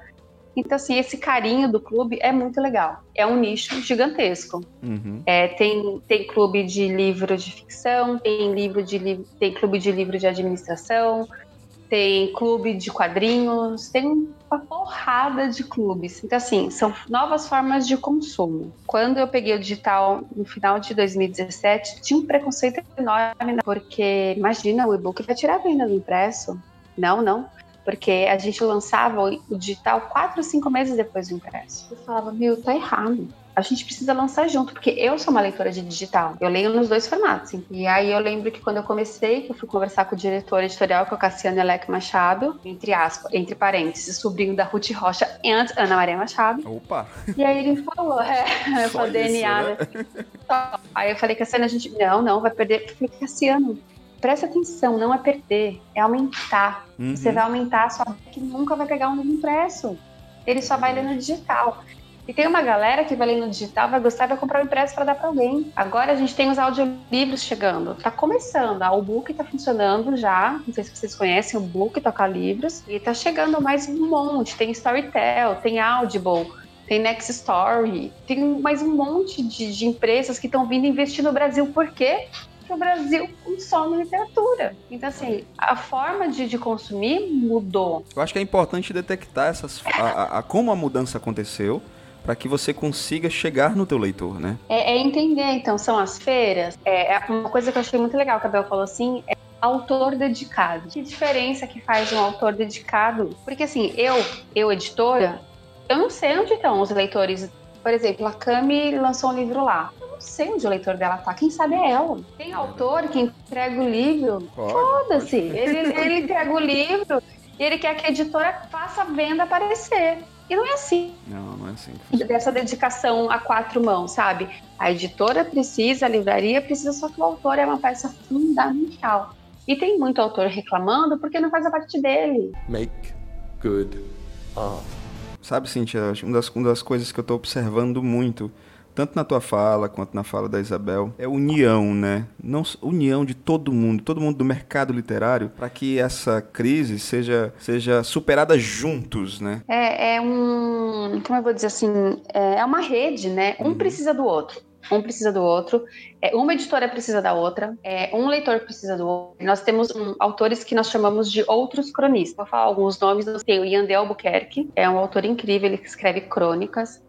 S4: Então, assim, esse carinho do clube é muito legal. É um nicho gigantesco.
S2: Uhum.
S4: É, tem, tem clube de livro de ficção, tem, livro de, tem clube de livro de administração, tem clube de quadrinhos, tem uma porrada de clubes. Então, assim, são novas formas de consumo. Quando eu peguei o digital no final de 2017, tinha um preconceito enorme, né? porque imagina, o e-book vai tirar a venda do impresso. Não, não. Porque a gente lançava o digital quatro, cinco meses depois do impresso. Eu falava, meu, tá errado a gente precisa lançar junto, porque eu sou uma leitora de digital. Eu leio nos dois formatos. E aí eu lembro que quando eu comecei, que eu fui conversar com o diretor editorial, que é o Cassiano Elec Machado, entre aspas, entre parênteses, sobrinho da Ruth Rocha, e antes Ana Maria Machado.
S2: Opa!
S4: E aí ele falou, é,
S2: Só isso,
S4: DNA.
S2: né?
S4: Só. Aí eu falei, Cassiano, a gente, não, não, vai perder. Eu falei, Cassiano, presta atenção, não é perder, é aumentar.
S2: Uhum.
S4: Você vai aumentar a sua que nunca vai pegar um livro impresso. Ele só vai ler no digital. E tem uma galera que vai ler no digital, vai gostar e vai comprar o impresso para dar para alguém. Agora a gente tem os audiolivros chegando. Tá começando. O book tá funcionando já. Não sei se vocês conhecem o book Toca Livros. E tá chegando mais um monte. Tem Storytel, tem Audible. Tem Next Story, tem mais um monte de, de empresas que estão vindo investir no Brasil. Por quê? Porque o Brasil consome literatura. Então, assim, a forma de, de consumir mudou.
S2: Eu acho que é importante detectar essas, a, a- a- como a mudança aconteceu para que você consiga chegar no teu leitor, né?
S4: É, é entender, então, são as feiras. É, é uma coisa que eu achei muito legal que a Bel falou assim, é autor dedicado. Que diferença que faz um autor dedicado? Porque assim, eu, eu editora, eu não sei onde estão os leitores. Por exemplo, a Cami lançou um livro lá. Eu não sei onde o leitor dela tá. Quem sabe é ela. Tem autor que entrega o livro. Foda-se. Ele, ele entrega o livro e ele quer que a editora faça a venda aparecer. E não é assim
S2: Não, não é assim.
S4: dessa dedicação a quatro mãos, sabe? A editora precisa, a livraria precisa, só que o autor é uma peça fundamental. E tem muito autor reclamando porque não faz a parte dele.
S7: Make good art.
S2: Sabe, Cintia, uma das, uma das coisas que eu tô observando muito, tanto na tua fala quanto na fala da Isabel, é união, né? Não, união de todo mundo, todo mundo do mercado literário, para que essa crise seja, seja superada juntos, né?
S4: É, é um. Como eu vou dizer assim? É é uma rede, né? Um precisa do outro. Um precisa do outro. É, uma editora precisa da outra. É, um leitor precisa do outro. Nós temos um, autores que nós chamamos de outros cronistas. Vou falar alguns nomes. Tem o Yandel Albuquerque, é um autor incrível, ele escreve crônicas.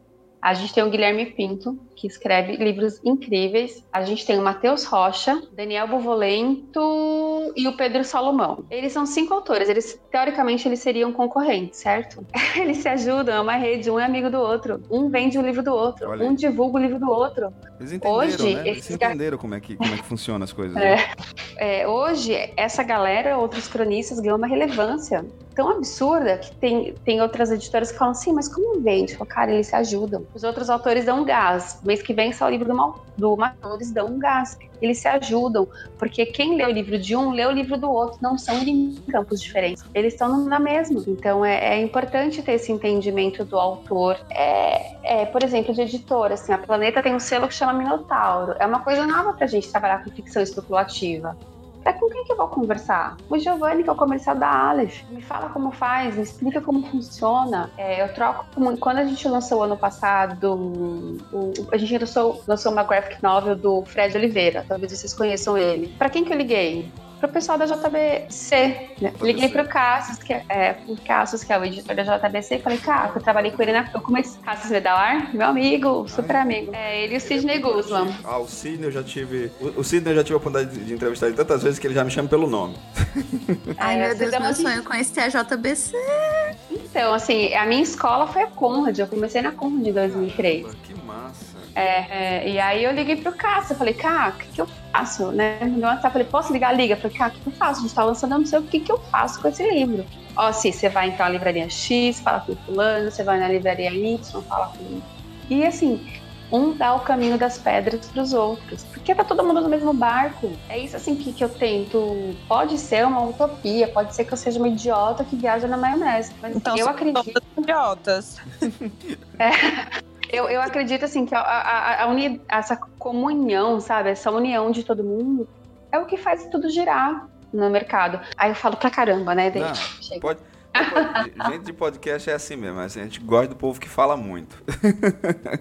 S4: A gente tem o Guilherme Pinto, que escreve livros incríveis. A gente tem o Matheus Rocha, Daniel Bovolento e o Pedro Salomão. Eles são cinco autores. Eles, teoricamente, eles seriam concorrentes, certo? Eles se ajudam, é uma rede, um é amigo do outro. Um vende o livro do outro,
S2: Olha aí.
S4: um divulga o livro do outro.
S2: Eles entenderam,
S4: Hoje,
S2: né? Eles
S4: esses
S2: entenderam como é que, como é que funciona as coisas.
S4: É.
S2: né?
S4: É, hoje, essa galera, outros cronistas, ganham uma relevância tão absurda que tem, tem outras editoras que falam assim, mas como vende? Falo, Cara, eles se ajudam. Os outros autores dão um gás. Mês que vem sai o livro do, Mal, do eles dão um gás. Eles se ajudam, porque quem lê o livro de um, lê o livro do outro. Não são em campos diferentes. Eles estão na mesma. Então, é, é importante ter esse entendimento do autor. É, é, por exemplo, de editora, assim, a Planeta tem um selo que chama Minotauro. É uma coisa nova pra gente trabalhar com ficção especulativa. É com quem que eu vou conversar? O Giovanni, que é o comercial da Aleph. Me fala como faz, me explica como funciona. É, eu troco. Quando a gente lançou ano passado, a gente lançou, lançou uma graphic novel do Fred Oliveira. Talvez vocês conheçam ele. Para quem que eu liguei? Pro pessoal da JBC. Né? Liguei pro Cassius, que é, é, pro Cassius, que é o editor da JBC, e falei, cara, eu trabalhei com ele na. Eu comecei. Cassius Vedalar, meu amigo, super Ai. amigo. É, ele e o Sidney Guzman.
S2: Ah, o Sidney eu já tive. O, o Sidney eu já tive a oportunidade de, de entrevistar ele tantas vezes que ele já me chama pelo nome.
S3: Ai, meu Deus, meu sonho conhecer a JBC.
S4: Então, assim, a minha escola foi a Conrad. Eu comecei na Conrad em 2003.
S2: Que massa.
S4: É, é, e aí eu liguei pro Cássio, eu falei, cara, o que, que eu faço? Né? No WhatsApp, falei, posso ligar? Liga. Eu falei, cara, o que, que eu faço? A gente tá lançando, eu não sei o que, que eu faço com esse livro. Ó, sim, você vai então à livraria X, fala com o fulano, você vai na livraria Y, fala com... E assim, um dá o caminho das pedras para os outros. Porque tá todo mundo no mesmo barco. É isso assim que, que eu tento. Pode ser uma utopia, pode ser que eu seja uma idiota que viaja na maionese. Mas então, eu acredito.
S5: idiotas.
S4: É. Eu, eu acredito assim que a, a, a uni, essa comunhão, sabe, essa união de todo mundo é o que faz tudo girar no mercado. Aí eu falo pra caramba, né, Não,
S2: pode, pode, gente de podcast é assim mesmo, assim, a gente gosta do povo que fala muito.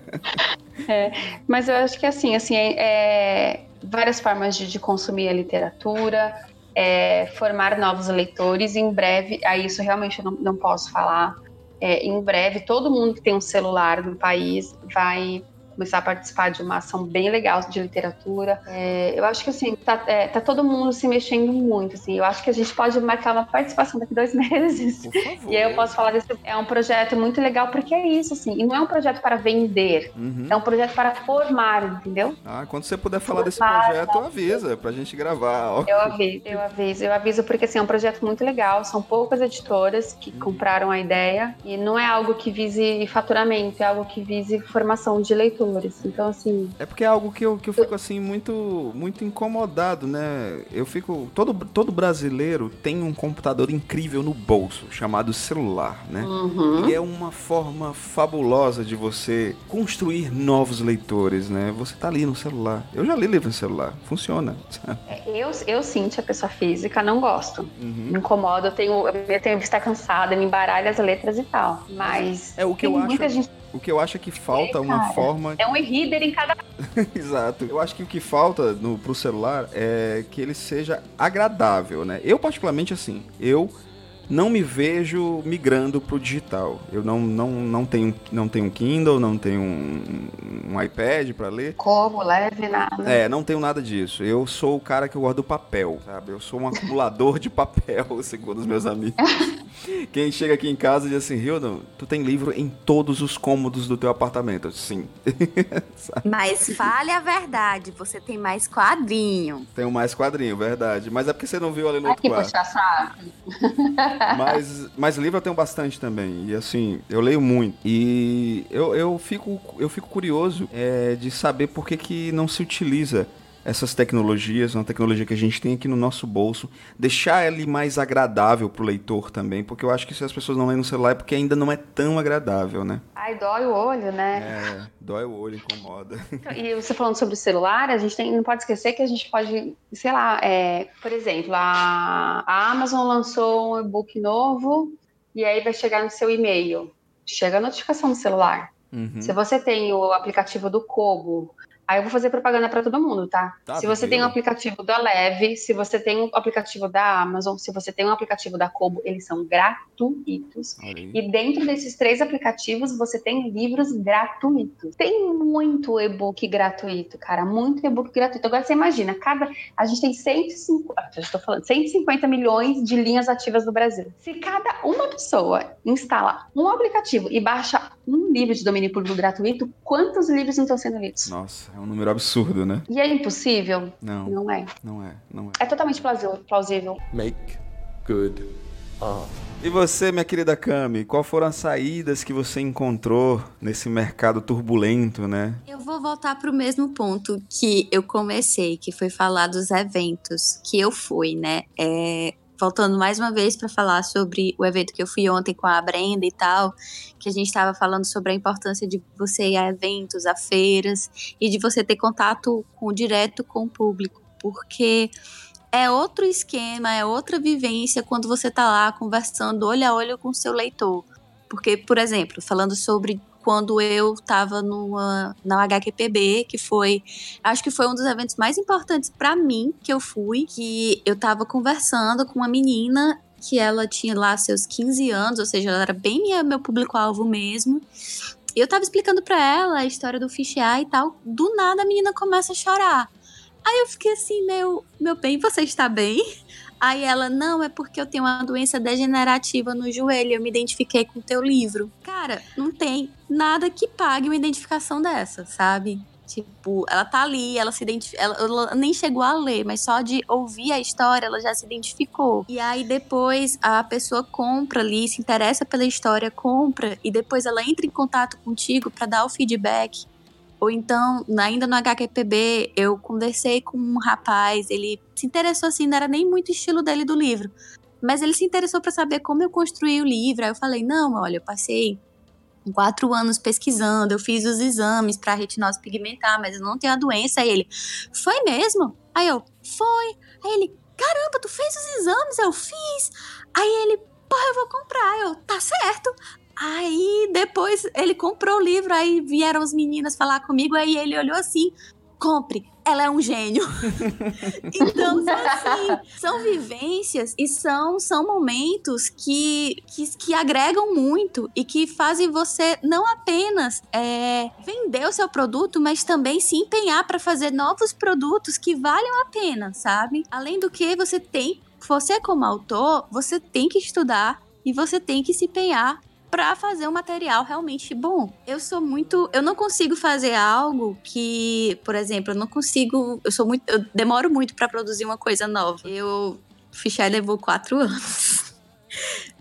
S4: é, mas eu acho que assim, assim, é, é várias formas de, de, consumir a literatura, é, formar novos leitores. Em breve, aí isso realmente eu não, não posso falar é, em breve, todo mundo que tem um celular no país vai começar a participar de uma ação bem legal de literatura. É, eu acho que assim, tá, é, tá, todo mundo se mexendo muito. Assim, eu acho que a gente pode marcar uma participação daqui dois meses. E aí eu posso falar desse. É um projeto muito legal, porque é isso, assim. E não é um projeto para vender, uhum. é um projeto para formar, entendeu?
S2: Ah, quando você puder falar desse projeto, avisa pra gente gravar.
S4: Eu aviso, eu aviso, eu aviso, porque assim, é um projeto muito legal. São poucas editoras que uhum. compraram a ideia. E não é algo que vise faturamento, é algo que vise formação de leitura. Então, assim.
S2: É porque é algo que eu, que eu fico, assim, muito, muito incomodado, né? Eu fico. Todo, todo brasileiro tem um computador incrível no bolso, chamado celular, né? Uhum. E é uma forma fabulosa de você construir novos leitores, né? Você tá ali no celular. Eu já li livro no celular, funciona.
S4: É, eu, eu sinto a pessoa física, não gosto. Uhum. Me incomoda, eu tenho, eu tenho vista cansada, me embaralha as letras e tal. Mas.
S2: É o que eu acho. Gente o que eu acho é que falta é, uma forma.
S4: É um e-reader em cada.
S2: Exato. Eu acho que o que falta no, pro celular é que ele seja agradável, né? Eu, particularmente, assim, eu não me vejo migrando para o digital. Eu não, não, não, tenho, não tenho Kindle, não tenho um, um iPad para ler.
S4: Como? Leve nada.
S2: É, não tenho nada disso. Eu sou o cara que eu gosto do papel, sabe? Eu sou um acumulador de papel, segundo os meus amigos. Quem chega aqui em casa diz assim, Hildon, tu tem livro em todos os cômodos do teu apartamento. Sim.
S3: Mas fale a verdade, você tem mais quadrinho.
S2: Tenho mais quadrinho, verdade. Mas é porque você não viu ali no Aqui, outro quarto. Puxa mas, mas livro eu tenho bastante também. E assim, eu leio muito. E eu, eu, fico, eu fico curioso é, de saber por que, que não se utiliza essas tecnologias, uma tecnologia que a gente tem aqui no nosso bolso, deixar ele mais agradável para o leitor também, porque eu acho que se as pessoas não leem no celular é porque ainda não é tão agradável, né?
S4: Ai, dói o olho, né?
S2: É, dói o olho, incomoda.
S4: E você falando sobre o celular, a gente tem, não pode esquecer que a gente pode, sei lá, é, por exemplo, a, a Amazon lançou um e-book novo e aí vai chegar no seu e-mail. Chega a notificação no celular. Uhum. Se você tem o aplicativo do Kobo, Aí eu vou fazer propaganda para todo mundo, tá? tá se você tem um aplicativo da Leve, se você tem um aplicativo da Amazon, se você tem um aplicativo da Kobo, eles são gratuitos. E dentro desses três aplicativos, você tem livros gratuitos. Tem muito e-book gratuito, cara, muito e-book gratuito. Agora você imagina, cada a gente tem 150, ah, estou falando, 150 milhões de linhas ativas no Brasil. Se cada uma pessoa instala um aplicativo e baixa um livro de domínio público gratuito, quantos livros não estão sendo lidos?
S2: Nossa, é um número absurdo, né?
S4: E é impossível?
S2: Não.
S4: Não é.
S2: Não é, não é.
S4: É totalmente plausível.
S7: Make good art.
S2: E você, minha querida Cami, qual foram as saídas que você encontrou nesse mercado turbulento, né?
S3: Eu vou voltar para o mesmo ponto que eu comecei, que foi falar dos eventos que eu fui, né? É, voltando mais uma vez para falar sobre o evento que eu fui ontem com a Brenda e tal, que a gente estava falando sobre a importância de você ir a eventos, a feiras e de você ter contato com, direto com o público, porque é outro esquema, é outra vivência quando você tá lá conversando olho a olho com o seu leitor. Porque, por exemplo, falando sobre quando eu estava na HQPB, que foi, acho que foi um dos eventos mais importantes para mim que eu fui, que eu estava conversando com uma menina que ela tinha lá seus 15 anos, ou seja, ela era bem minha, meu público-alvo mesmo. E eu tava explicando para ela a história do fichear e tal. Do nada a menina começa a chorar. Aí eu fiquei assim, meu, meu bem, você está bem? Aí ela, não, é porque eu tenho uma doença degenerativa no joelho, eu me identifiquei com o teu livro. Cara, não tem nada que pague uma identificação dessa, sabe? Tipo, ela tá ali, ela se identifica. Ela, ela, nem chegou a ler, mas só de ouvir a história ela já se identificou. E aí depois a pessoa compra ali, se interessa pela história, compra, e depois ela entra em contato contigo para dar o feedback. Ou então, ainda no HQPB, eu conversei com um rapaz, ele se interessou assim, não era nem muito estilo dele do livro, mas ele se interessou para saber como eu construí o livro. Aí eu falei: não, olha, eu passei quatro anos pesquisando, eu fiz os exames para retinose pigmentar, mas eu não tenho a doença. Aí ele: foi mesmo? Aí eu: foi. Aí ele: caramba, tu fez os exames? Eu fiz. Aí ele: porra, eu vou comprar. Eu: tá certo. Aí depois ele comprou o livro, aí vieram as meninas falar comigo, aí ele olhou assim: compre, ela é um gênio. então, são assim, são vivências e são, são momentos que, que, que, agregam muito e que fazem você não apenas é, vender o seu produto, mas também se empenhar para fazer novos produtos que valham a pena, sabe? Além do que você tem, você como autor, você tem que estudar e você tem que se empenhar para fazer um material realmente bom. Eu sou muito, eu não consigo fazer algo que, por exemplo, eu não consigo, eu sou muito, eu demoro muito para produzir uma coisa nova. Eu Fichai levou quatro anos.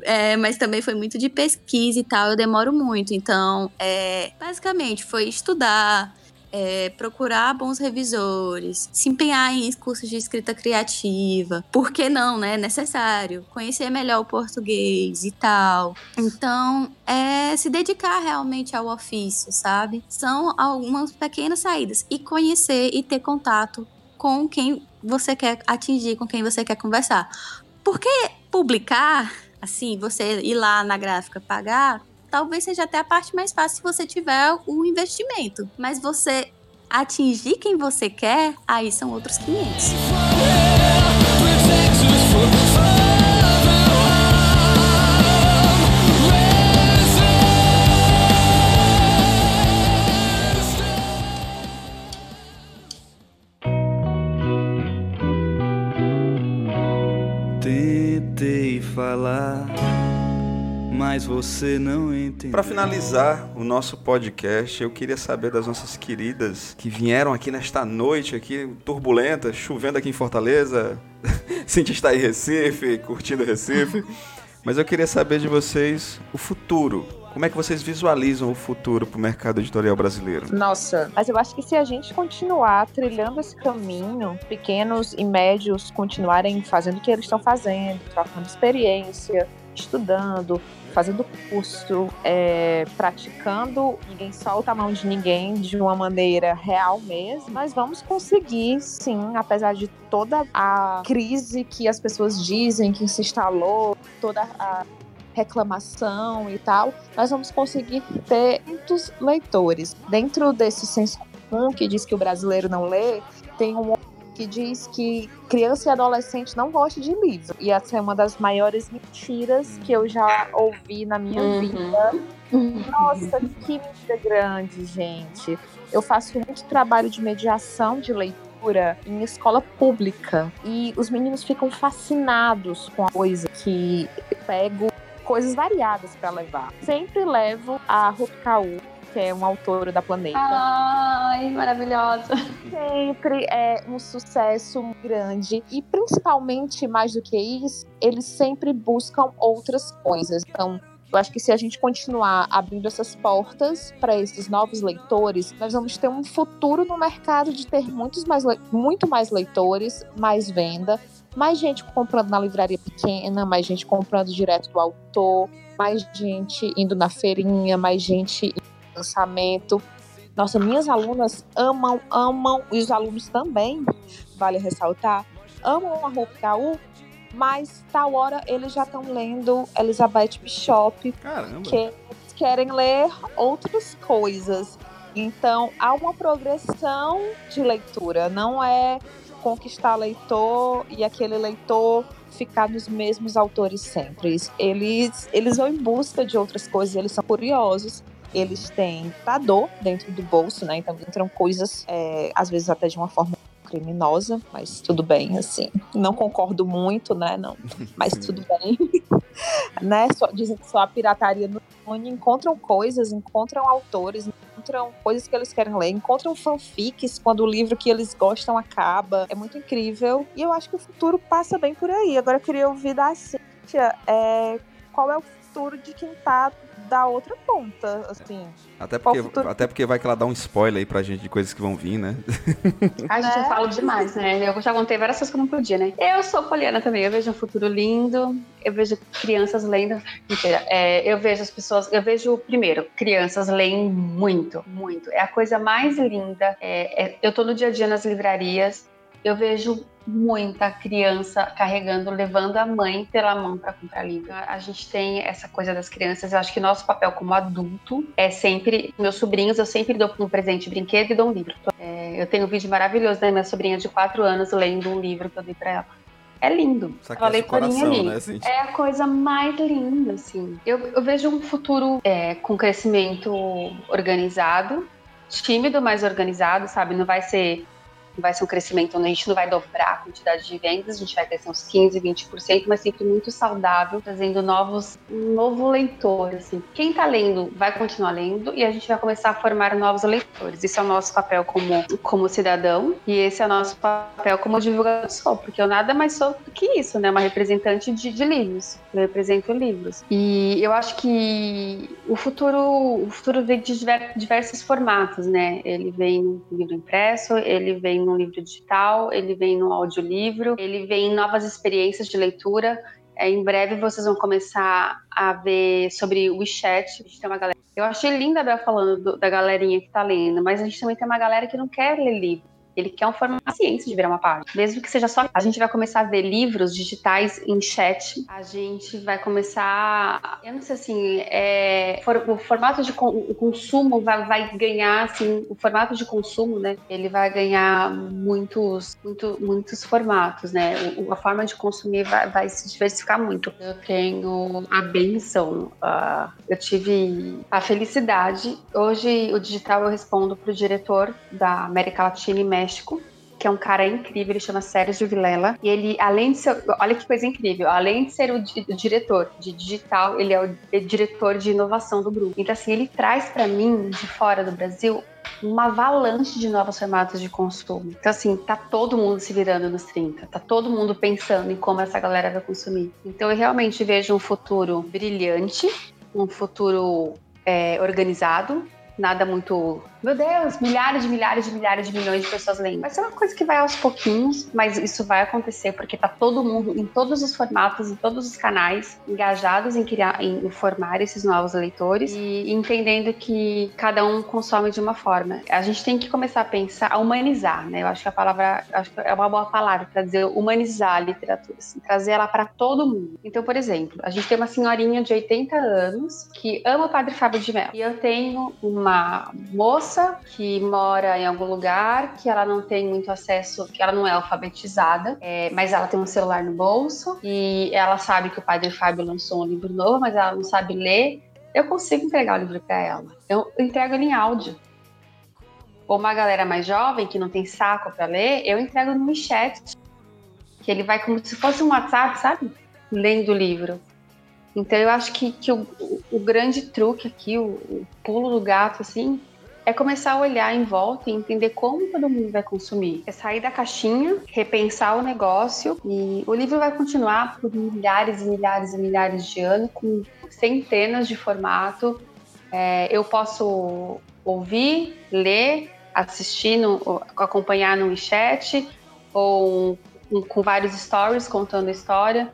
S3: É, mas também foi muito de pesquisa e tal, eu demoro muito. Então, é, basicamente, foi estudar, é, procurar bons revisores, se empenhar em cursos de escrita criativa. Por que não, né? É necessário. Conhecer melhor o português e tal. Então, é se dedicar realmente ao ofício, sabe? São algumas pequenas saídas. E conhecer e ter contato com quem você quer atingir, com quem você quer conversar. Porque publicar, assim, você ir lá na gráfica pagar, talvez seja até a parte mais fácil se você tiver o investimento. Mas você atingir quem você quer, aí são outros 500.
S6: Tentei falar mas você não entende.
S2: Para finalizar o nosso podcast, eu queria saber das nossas queridas que vieram aqui nesta noite aqui turbulenta, chovendo aqui em Fortaleza. Cintia está em Recife, curtindo Recife. Mas eu queria saber de vocês o futuro. Como é que vocês visualizam o futuro para o mercado editorial brasileiro?
S5: Nossa, mas eu acho que se a gente continuar trilhando esse caminho, pequenos e médios continuarem fazendo o que eles estão fazendo, trocando experiência, estudando, fazendo curso, é, praticando, ninguém solta a mão de ninguém de uma maneira real mesmo, nós vamos conseguir, sim, apesar de toda a crise que as pessoas dizem que se instalou, toda a reclamação e tal, nós vamos conseguir ter muitos leitores. Dentro desse senso comum que diz que o brasileiro não lê, tem um que diz que criança e adolescente não gostam de livro. E essa é uma das maiores mentiras que eu já ouvi na minha uhum. vida. Nossa, que mentira grande, gente. Eu faço muito trabalho de mediação de leitura em escola pública e os meninos ficam fascinados com a coisa que eu pego coisas variadas para levar. Sempre levo a Ruth que é uma autora da Planeta.
S4: Ai, maravilhosa.
S5: Sempre é um sucesso grande e principalmente mais do que isso, eles sempre buscam outras coisas. Então, eu acho que se a gente continuar abrindo essas portas para esses novos leitores, nós vamos ter um futuro no mercado de ter muitos mais, muito mais leitores, mais venda, mais gente comprando na livraria pequena, mais gente comprando direto do autor, mais gente indo na feirinha, mais gente lançamento. Nossa, minhas alunas amam, amam, e os alunos também, vale ressaltar, amam a Rupi Kaur, mas tal hora eles já estão lendo Elizabeth Bishop,
S2: Caramba.
S5: que querem ler outras coisas. Então, há uma progressão de leitura, não é conquistar leitor e aquele leitor ficar nos mesmos autores sempre. Eles, eles vão em busca de outras coisas, eles são curiosos. Eles têm dor dentro do bolso, né? Então entram coisas, é, às vezes até de uma forma criminosa, mas tudo bem, assim. Não concordo muito, né? Não, mas tudo bem. né? Só, dizem que só a pirataria no onde encontram coisas, encontram autores, encontram coisas que eles querem ler, encontram fanfics quando o livro que eles gostam acaba. É muito incrível. E eu acho que o futuro passa bem por aí. Agora eu queria ouvir da Cíntia é, qual é o futuro de quem tá da outra ponta, assim.
S9: Até
S5: Qual
S9: porque,
S5: futuro?
S9: até porque vai que ela dá um spoiler aí pra gente de coisas que vão vir, né?
S4: Ai, gente, eu
S5: Né?
S4: falo demais, né? Eu já contei várias coisas que eu não podia, né? Eu sou poliana também, eu vejo um futuro lindo, eu vejo crianças lendo. Mentira, é, eu vejo as pessoas. Eu vejo, primeiro, crianças leem muito, muito. É a coisa mais linda. É, é- eu tô no dia a dia nas livrarias, eu vejo muita criança carregando, levando a mãe pela mão para comprar livro. A a gente tem essa coisa das crianças. Eu acho que nosso papel como adulto é sempre. Meus sobrinhos, eu sempre dou um presente brinquedo e dou um livro. É, eu tenho um vídeo maravilhoso da minha sobrinha de 4 anos lendo um livro que eu dei para ela. É lindo.
S9: Aqui
S4: Ela
S9: é coração,
S4: ali.
S9: né, Cintia?
S4: É a coisa mais linda, assim. Eu, eu vejo um futuro é, com crescimento organizado, tímido, mas organizado, sabe? Não vai ser, vai ser um crescimento onde a gente não vai dobrar a quantidade de vendas, a gente vai crescer uns 15, 20%, mas sempre muito saudável, trazendo novos, um novo leitor, assim. Quem tá lendo vai continuar lendo e a gente vai começar a formar novos leitores. Isso é o nosso papel como, como cidadão e esse é o nosso papel como divulgador porque eu nada mais sou do que isso, né? Uma representante de, de livros. Eu represento livros. E eu acho que o futuro, o futuro vem de diver- diversos formatos, né? Ele vem no livro impresso, ele vem no livro digital, ele vem no audiolivro, ele vem em novas experiências de leitura. É, em breve vocês vão começar a ver sobre o WeChat. A gente tem uma galera. Eu achei linda a Bel falando do- da galerinha que tá lendo, mas a gente também tem uma galera que não quer ler livro. Ele quer um formato ciência de virar uma página. Mesmo que seja só. A gente vai começar a ver livros digitais em chat. A gente vai começar. Eu não sei assim. É, for- o formato de con- o consumo vai, vai ganhar, assim. O formato de consumo, né? Ele vai ganhar muitos, muito, muitos formatos, né? O- a forma de consumir vai, vai se diversificar muito. Eu tenho a benção. ah, eu tive a felicidade. Hoje, o digital eu respondo para o diretor da América Latina e México que é um cara incrível, ele chama Sérgio Vilela. E ele, além de ser. Olha que coisa incrível, além de ser o, di- o diretor de digital, ele é o é diretor de inovação do grupo. Então, assim, ele traz para mim, de fora do Brasil, uma avalanche de novos formatos de consumo. Então, assim, tá todo mundo se virando nos 30, tá todo mundo pensando em como essa galera vai consumir. Então, eu realmente vejo um futuro brilhante, um futuro é, organizado, nada muito. Meu Deus, milhares de milhares de milhares de milhões de pessoas lendo. Vai ser uma coisa que vai aos pouquinhos, mas isso vai acontecer porque tá todo mundo em todos os formatos, em todos os canais, engajados em criar, em formar esses novos leitores e entendendo que cada um consome de uma forma. A gente tem que começar a pensar, a humanizar, né? Eu acho que a palavra, acho que é uma boa palavra para dizer humanizar a literatura, assim, trazer ela para todo mundo. Então, por exemplo, a gente tem uma senhorinha de 80 anos que ama o Padre Fábio de Mello. E eu tenho uma moça que mora em algum lugar, que ela não tem muito acesso, que ela não é alfabetizada, é, mas ela tem um celular no bolso e ela sabe que o Padre Fábio lançou um livro novo, mas ela não sabe ler. Eu consigo entregar o livro para ela. Eu entrego ele em áudio. Ou uma galera mais jovem que não tem saco para ler, eu entrego no chat, que ele vai como se fosse um WhatsApp, sabe? Lendo o livro. Então eu acho que, que o, o- o grande truque aqui, o, o pulo do gato, assim, é começar a olhar em volta e entender como todo mundo vai consumir. É sair da caixinha, repensar o negócio e o livro vai continuar por milhares e milhares e milhares de anos, com centenas de formato. É, eu posso ouvir, ler, assistir, no, acompanhar no chat ou com vários stories contando a história.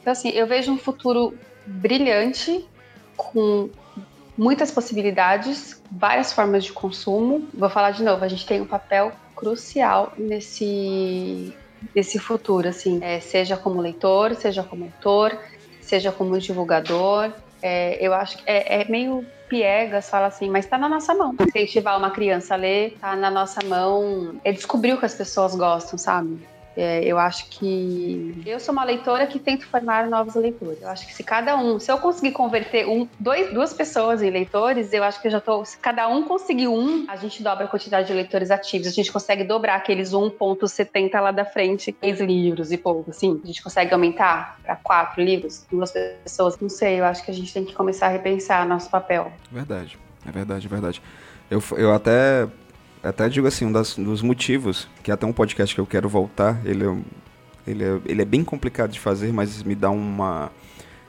S4: Então, assim, eu vejo um futuro brilhante, com muitas possibilidades, várias formas de consumo. Vou falar de novo, a gente tem um papel crucial nesse desse futuro, assim, é, seja como leitor, seja como autor, seja como divulgador. É, eu acho que é, é meio piegas, fala assim, mas está na nossa mão. Incentivar uma criança a ler, tá na nossa mão. É descobrir o que as pessoas gostam, sabe? É, eu acho que eu sou uma leitora que tento formar novos leitores. Eu acho que se cada um, se eu conseguir converter um, dois, duas pessoas em leitores, eu acho que eu já tô. Se cada um conseguir um, a gente dobra a quantidade de leitores ativos. A gente consegue dobrar aqueles 1,70 lá da frente, três livros e pouco, assim. A gente consegue aumentar para quatro livros, duas pessoas. Não sei, eu acho que a gente tem que começar a repensar nosso papel.
S2: Verdade, é verdade, é verdade. Eu, eu até até digo assim, um das, dos motivos, que é até um podcast que eu quero voltar, ele é, ele, é, ele é bem complicado de fazer, mas me dá uma...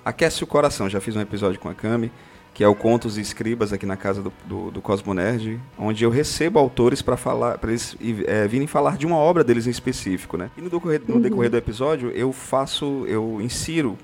S2: Aquece o coração, já fiz um episódio com a Cami, que é o Contos e Escribas aqui na casa do, do, do Cosmo Nerd, onde eu recebo autores para falar, para eles é, virem falar de uma obra deles em específico, né? E no decorrer, no decorrer do episódio eu faço, eu insiro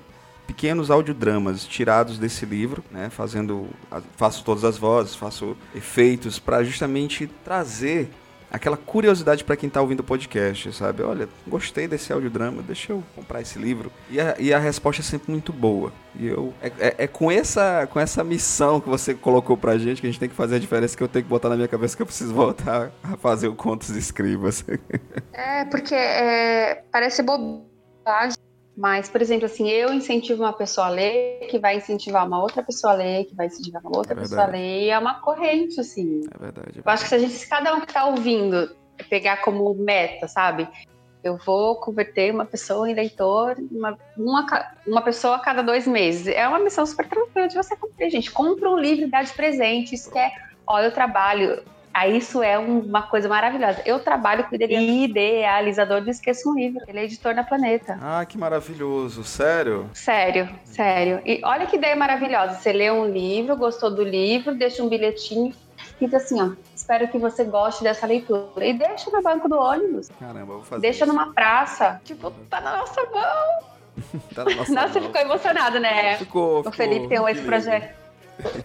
S2: pequenos audiodramas tirados desse livro, né, fazendo, faço todas as vozes, faço efeitos para justamente trazer aquela curiosidade para quem está ouvindo o podcast, sabe? Olha, gostei desse audiodrama, deixa eu comprar esse livro. E a, e a resposta é sempre muito boa. E eu é, é, é, com essa com essa missão que você colocou pra gente que a gente tem que fazer a diferença que eu tenho que botar na minha cabeça que eu preciso voltar a fazer o Contos Escribas.
S4: É, porque é, parece bobagem mas, por exemplo, assim, eu incentivo uma pessoa a ler, que vai incentivar uma outra pessoa a ler, que vai incentivar uma outra é pessoa a ler, e é uma corrente, assim.
S2: É verdade. É verdade.
S4: Eu acho que se a gente, se cada um que tá ouvindo, pegar como meta, sabe? Eu vou converter uma pessoa em leitor, uma, uma, uma pessoa a cada dois meses. É uma missão super tranquila de você cumprir, gente. Compra um livro e dá de presente. Isso que é, olha, eu trabalho Aí isso é uma coisa maravilhosa. Eu trabalho com idealizador do Esqueça um Livro. Ele é editor da Planeta.
S2: Ah, que maravilhoso. Sério?
S4: Sério, sério. E olha que ideia maravilhosa. Você lê um livro, gostou do livro, deixa um bilhetinho, fica assim, ó. Espero que você goste dessa leitura. E deixa no banco do ônibus.
S2: Caramba, vou fazer
S4: Deixa
S2: isso.
S4: numa praça. Tipo, tá na nossa mão.
S2: tá na nossa
S4: Nossa, você
S2: mão.
S4: ficou emocionado, né?
S2: Ficou,
S4: O
S2: ficou.
S4: Felipe tem esse projeto.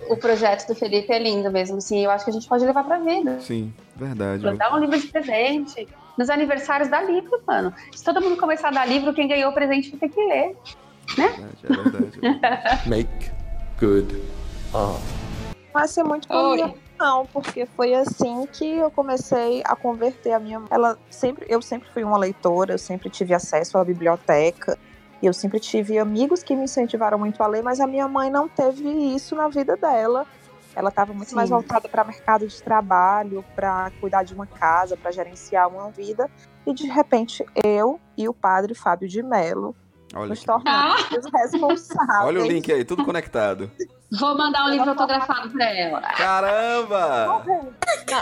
S4: O projeto do Felipe é lindo mesmo, assim. Eu acho que a gente pode levar pra vida.
S2: Sim, verdade.
S4: Dar um livro de presente. Nos aniversários dá livro, mano. Se todo mundo começar a dar livro, quem ganhou o presente vai ter que ler.
S2: Verdade, é verdade.
S7: Make good art.
S5: Vai ser muito
S4: Oi.
S5: comigo, não, porque foi assim que eu comecei a converter a minha. Ela sempre, eu sempre fui uma leitora, eu sempre tive acesso à biblioteca. E eu sempre tive amigos que me incentivaram muito a ler, mas a minha mãe não teve isso na vida dela. Ela estava muito
S4: Sim.
S5: mais voltada para mercado de trabalho, para cuidar de uma casa, para gerenciar uma vida. E de repente eu e o padre Fábio de Mello
S2: Olha,
S5: nos tornamos os responsáveis.
S2: Olha o link aí, tudo conectado.
S4: Vou mandar um livro autografado pra ela.
S2: Caramba!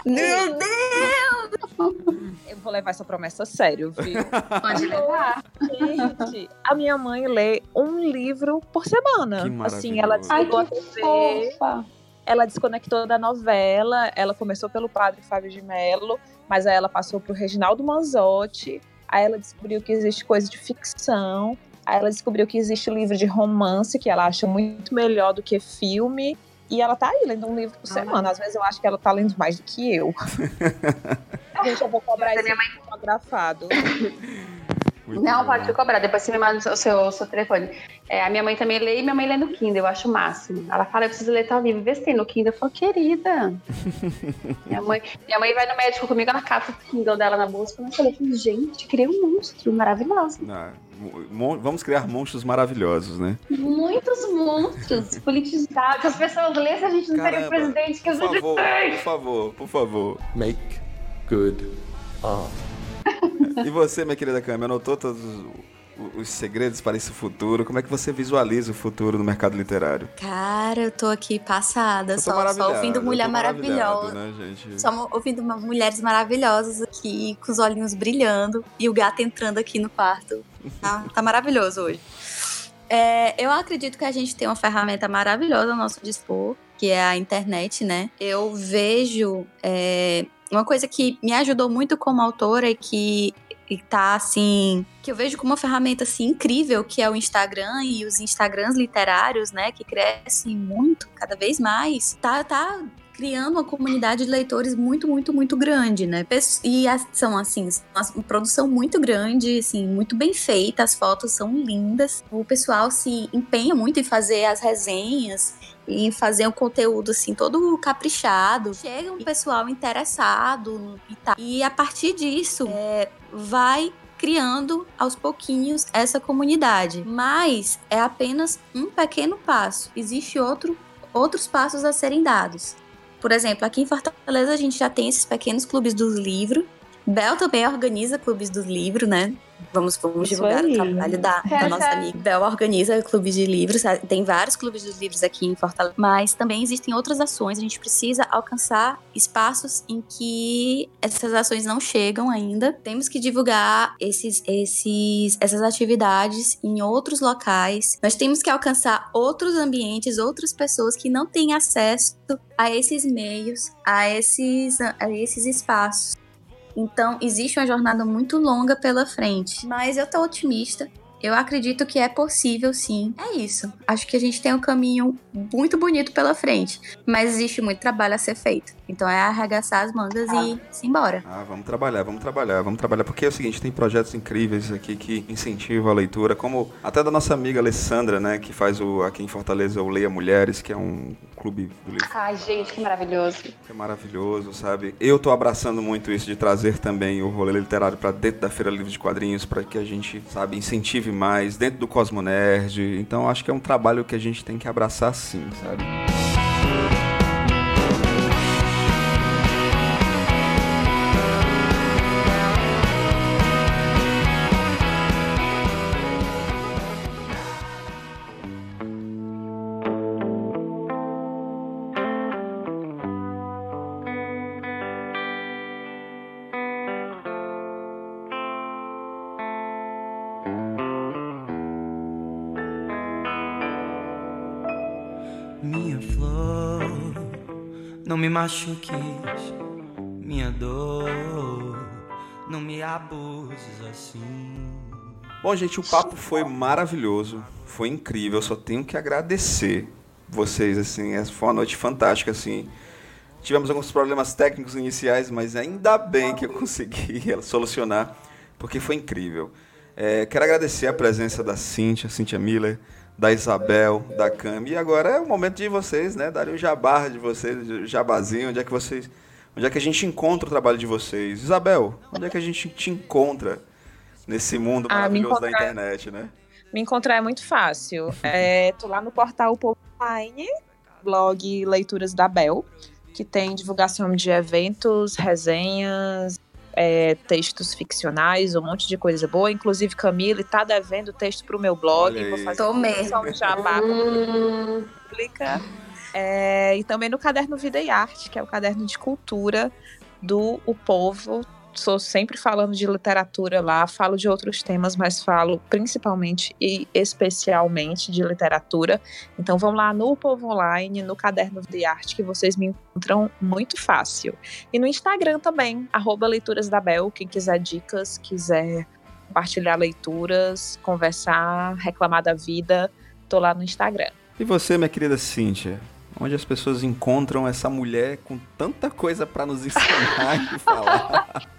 S3: Meu Deus!
S5: Eu vou levar essa promessa a sério, viu?
S4: Pode levar.
S5: Gente, a minha mãe lê um livro por semana.
S2: Que
S5: assim, ela
S2: maravilhoso.
S4: Ai,
S5: desligou a TV,
S4: fofa.
S5: ela desconectou da novela, ela começou pelo padre Fábio de Mello, mas aí ela passou pro Reginaldo Manzotti, aí ela descobriu que existe coisa de ficção, aí ela descobriu que existe livro de romance, que ela acha muito melhor do que filme, e ela tá aí lendo um livro por semana. Às vezes eu acho que ela tá lendo mais do que eu. Gente, eu vou cobrar
S4: Minha
S5: esse livro autografado.
S2: Muito
S4: Não,
S2: bom.
S4: pode te cobrar. Depois você me manda o seu, o seu telefone. É, a minha mãe também lê e minha mãe lê no Kindle, eu acho o máximo. Ela fala, eu preciso ler tal livro. Vê se tem no Kindle. Eu falo, querida. minha, mãe, minha mãe vai no médico comigo, ela cata o Kindle dela na bolsa. Eu falei, gente, criei um monstro maravilhoso.
S2: Ah, vamos criar monstros maravilhosos, né?
S4: Muitos monstros politizados. Se as pessoas lessem, a gente não teria o
S2: Caramba,
S4: presidente que a
S2: Por favor,
S4: tem.
S2: por favor, por favor.
S7: Make good art.
S2: E você, minha querida Câmara, anotou todos os, os segredos para esse futuro? Como é que você visualiza o futuro no mercado literário?
S3: Cara, eu tô aqui passada,
S2: Eu tô
S3: só, ouvindo mulher maravilhosa.
S2: Né, gente?
S3: Só ouvindo mulheres maravilhosas aqui, com os olhinhos brilhando, e o gato entrando aqui no quarto. Tá, tá maravilhoso hoje. É, eu acredito que a gente tem uma ferramenta maravilhosa ao nosso dispor, que é a internet, né? Eu vejo é, uma coisa que me ajudou muito como autora e que e tá assim, que eu vejo como uma ferramenta assim incrível, que é o Instagram e os Instagrams literários, né, que crescem muito, cada vez mais. Tá tá criando uma comunidade de leitores muito, muito, muito grande, né? E são, assim, uma produção muito grande, assim, muito bem feita, as fotos são lindas. O pessoal se empenha muito em fazer as resenhas, em fazer um conteúdo assim todo caprichado. Chega um pessoal interessado e tal. E a partir disso, é, vai criando aos pouquinhos essa comunidade. Mas é apenas um pequeno passo. Existe outro, outros passos a serem dados. Por exemplo, aqui em Fortaleza a gente já tem esses pequenos clubes do livro. Bel também organiza clubes do livro, né? Vamos, vamos divulgar o trabalho da, da nossa amiga. Bel organiza clubes de livros, tem vários clubes de livros aqui em Fortaleza, mas também existem outras ações. A gente precisa alcançar espaços em que essas ações não chegam ainda. Temos que divulgar esses, esses, essas atividades em outros locais. Nós temos que alcançar outros ambientes, outras pessoas que não têm acesso a esses meios, a esses, a esses espaços. Então, existe uma jornada muito longa pela frente. Mas eu tô otimista. Eu acredito que é possível, sim. É isso. Acho que a gente tem um caminho muito bonito pela frente. Mas existe muito trabalho a ser feito. Então é arregaçar as mangas ah. e se embora.
S2: Ah, vamos trabalhar, vamos trabalhar, vamos trabalhar. Porque é o seguinte, tem projetos incríveis aqui que incentivam a leitura, como até da nossa amiga Alessandra, né, que faz o aqui em Fortaleza o Leia Mulheres, que é um clube do livro.
S4: Ai, gente, que maravilhoso.
S2: Que é maravilhoso, sabe? Eu tô abraçando muito isso de trazer também o rolê literário para dentro da Feira Livre de Quadrinhos, para que a gente, sabe, incentive mais dentro do Cosmo Nerd. Então acho que é um trabalho que a gente tem que abraçar sim, sabe?
S8: Machuques, minha dor, não me abuses assim.
S2: Bom, gente, o papo foi maravilhoso, foi incrível. Eu só tenho que agradecer vocês, assim, foi uma noite fantástica, assim. Tivemos alguns problemas técnicos iniciais, mas ainda bem que eu consegui solucionar, porque foi incrível. É, quero agradecer a presença da Cíntia, Cíntia Miller, da Isabel, da Cami. E agora é o momento de vocês, né, darem o jabá de vocês, o jabazinho, onde é que vocês, onde é que a gente encontra o trabalho de vocês. Isabel, onde é que a gente te encontra nesse mundo ah, maravilhoso da internet, né?
S5: Me encontrar é muito fácil. É, tô lá no portal Povo Online, blog Leituras da Bel, que tem divulgação de eventos, resenhas, é, textos ficcionais, um monte de coisa boa. Inclusive, Camille tá devendo texto pro meu blog. Vou fazer
S3: um
S5: jabá pública. É, e também no caderno Vida e Arte, que é o caderno de cultura do O Povo, sou sempre falando de literatura lá, falo de outros temas, mas falo principalmente e especialmente de literatura. Então vão lá no Povo Online, no Caderno de Arte, que vocês me encontram muito fácil. E no Instagram também, arroba Leituras da Bel, quem quiser dicas, quiser compartilhar leituras, conversar, reclamar da vida, tô lá no Instagram.
S2: E você, minha querida Cíntia? Onde as pessoas encontram essa mulher com tanta coisa para nos ensinar e falar?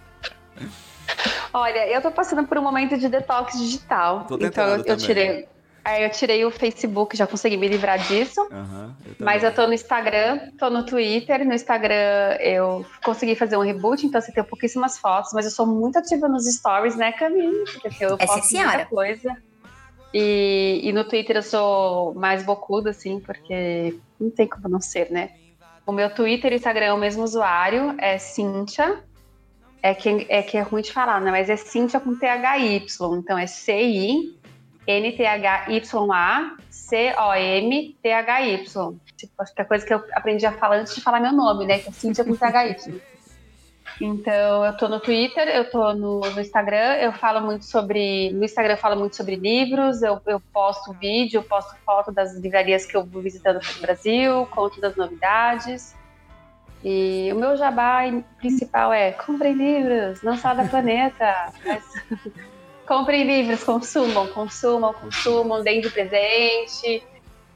S4: Olha, eu tô passando por um momento de detox digital. então eu, eu tirei. Aí eu tirei o Facebook, já consegui me livrar disso. Uhum, eu mas eu tô no Instagram, tô no Twitter. No Instagram eu consegui fazer um reboot, então você tem pouquíssimas fotos, mas eu sou muito ativa nos stories, né, Camille? Porque eu
S3: Essa posto
S4: muita coisa. E, e no Twitter eu sou mais bocuda, assim, porque não tem como não ser, né? O meu Twitter e Instagram é o mesmo usuário, é Cintia, é que, é que é ruim de falar, né? Mas é Cíntia com THY. Então é C-I-N-T-H-Y-A C-O-M-T-H-Y. Tipo, acho que é coisa que eu aprendi a falar antes de falar meu nome, né? Que é Cíntia com THY. Então, eu tô no Twitter, eu tô no, no, Instagram, eu falo muito sobre. No Instagram eu falo muito sobre livros, eu, eu posto vídeo, eu posto foto das livrarias que eu vou visitando no Brasil, conto das novidades. E o meu jabá principal é comprem livros, não só da planeta. Mas... comprem livros, consumam, consumam, consumam, deem de presente.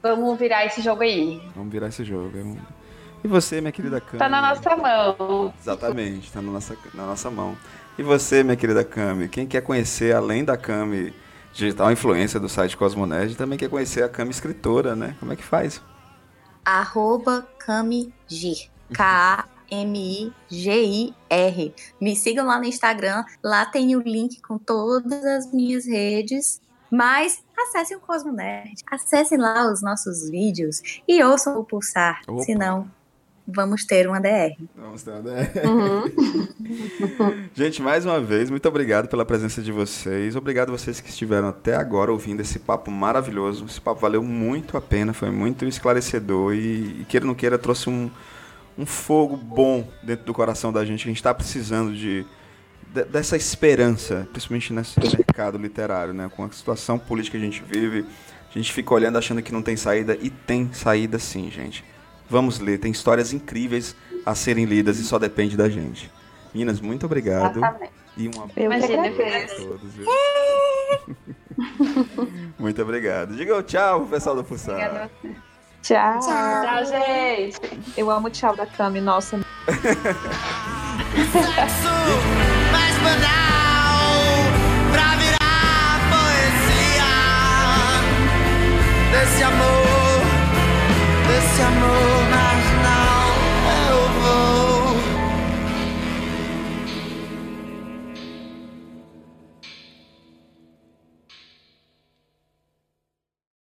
S4: Vamos virar esse jogo aí.
S2: Vamos virar esse jogo. É E você, minha querida Cami?
S4: Tá na nossa mão.
S2: Exatamente, tá na nossa, na nossa mão. E você, minha querida Cami? Quem quer conhecer, além da Cami digital influência do site Cosmonerd, também quer conhecer a Cami escritora, né? Como é que faz?
S3: Arroba Camigir. K-A-M-I-G-I-R. Me sigam lá no Instagram. Lá tem o link com todas as minhas redes. Mas acessem o Cosmo Nerd. Acessem lá os nossos vídeos e ouçam o Pulsar.
S2: Opa.
S3: Senão, vamos ter uma DR.
S10: Vamos ter uma ideia.
S2: Gente, mais uma vez, muito obrigado pela presença de vocês. Obrigado a vocês que estiveram até agora ouvindo esse papo maravilhoso. Esse papo valeu muito a pena, foi muito esclarecedor e, e queira ou não queira, trouxe um, um fogo bom dentro do coração da gente. que A gente está precisando de, de- dessa esperança, principalmente nesse mercado literário, né? Com a situação política que a gente vive, a gente fica olhando achando que não tem saída e tem saída sim, gente. Vamos ler, tem histórias incríveis a serem lidas e só depende da gente. Meninas, muito obrigado.
S4: Exatamente.
S2: E um abraço
S4: Imagina,
S2: a todos. viu? muito obrigado. Diga o tchau pro pessoal do Fussar.
S4: Obrigada a você.
S5: Tchau.
S4: Tchau, gente.
S5: Eu amo o tchau da Cami, nossa.
S8: mais banal pra virar poesia desse amor, desse amor.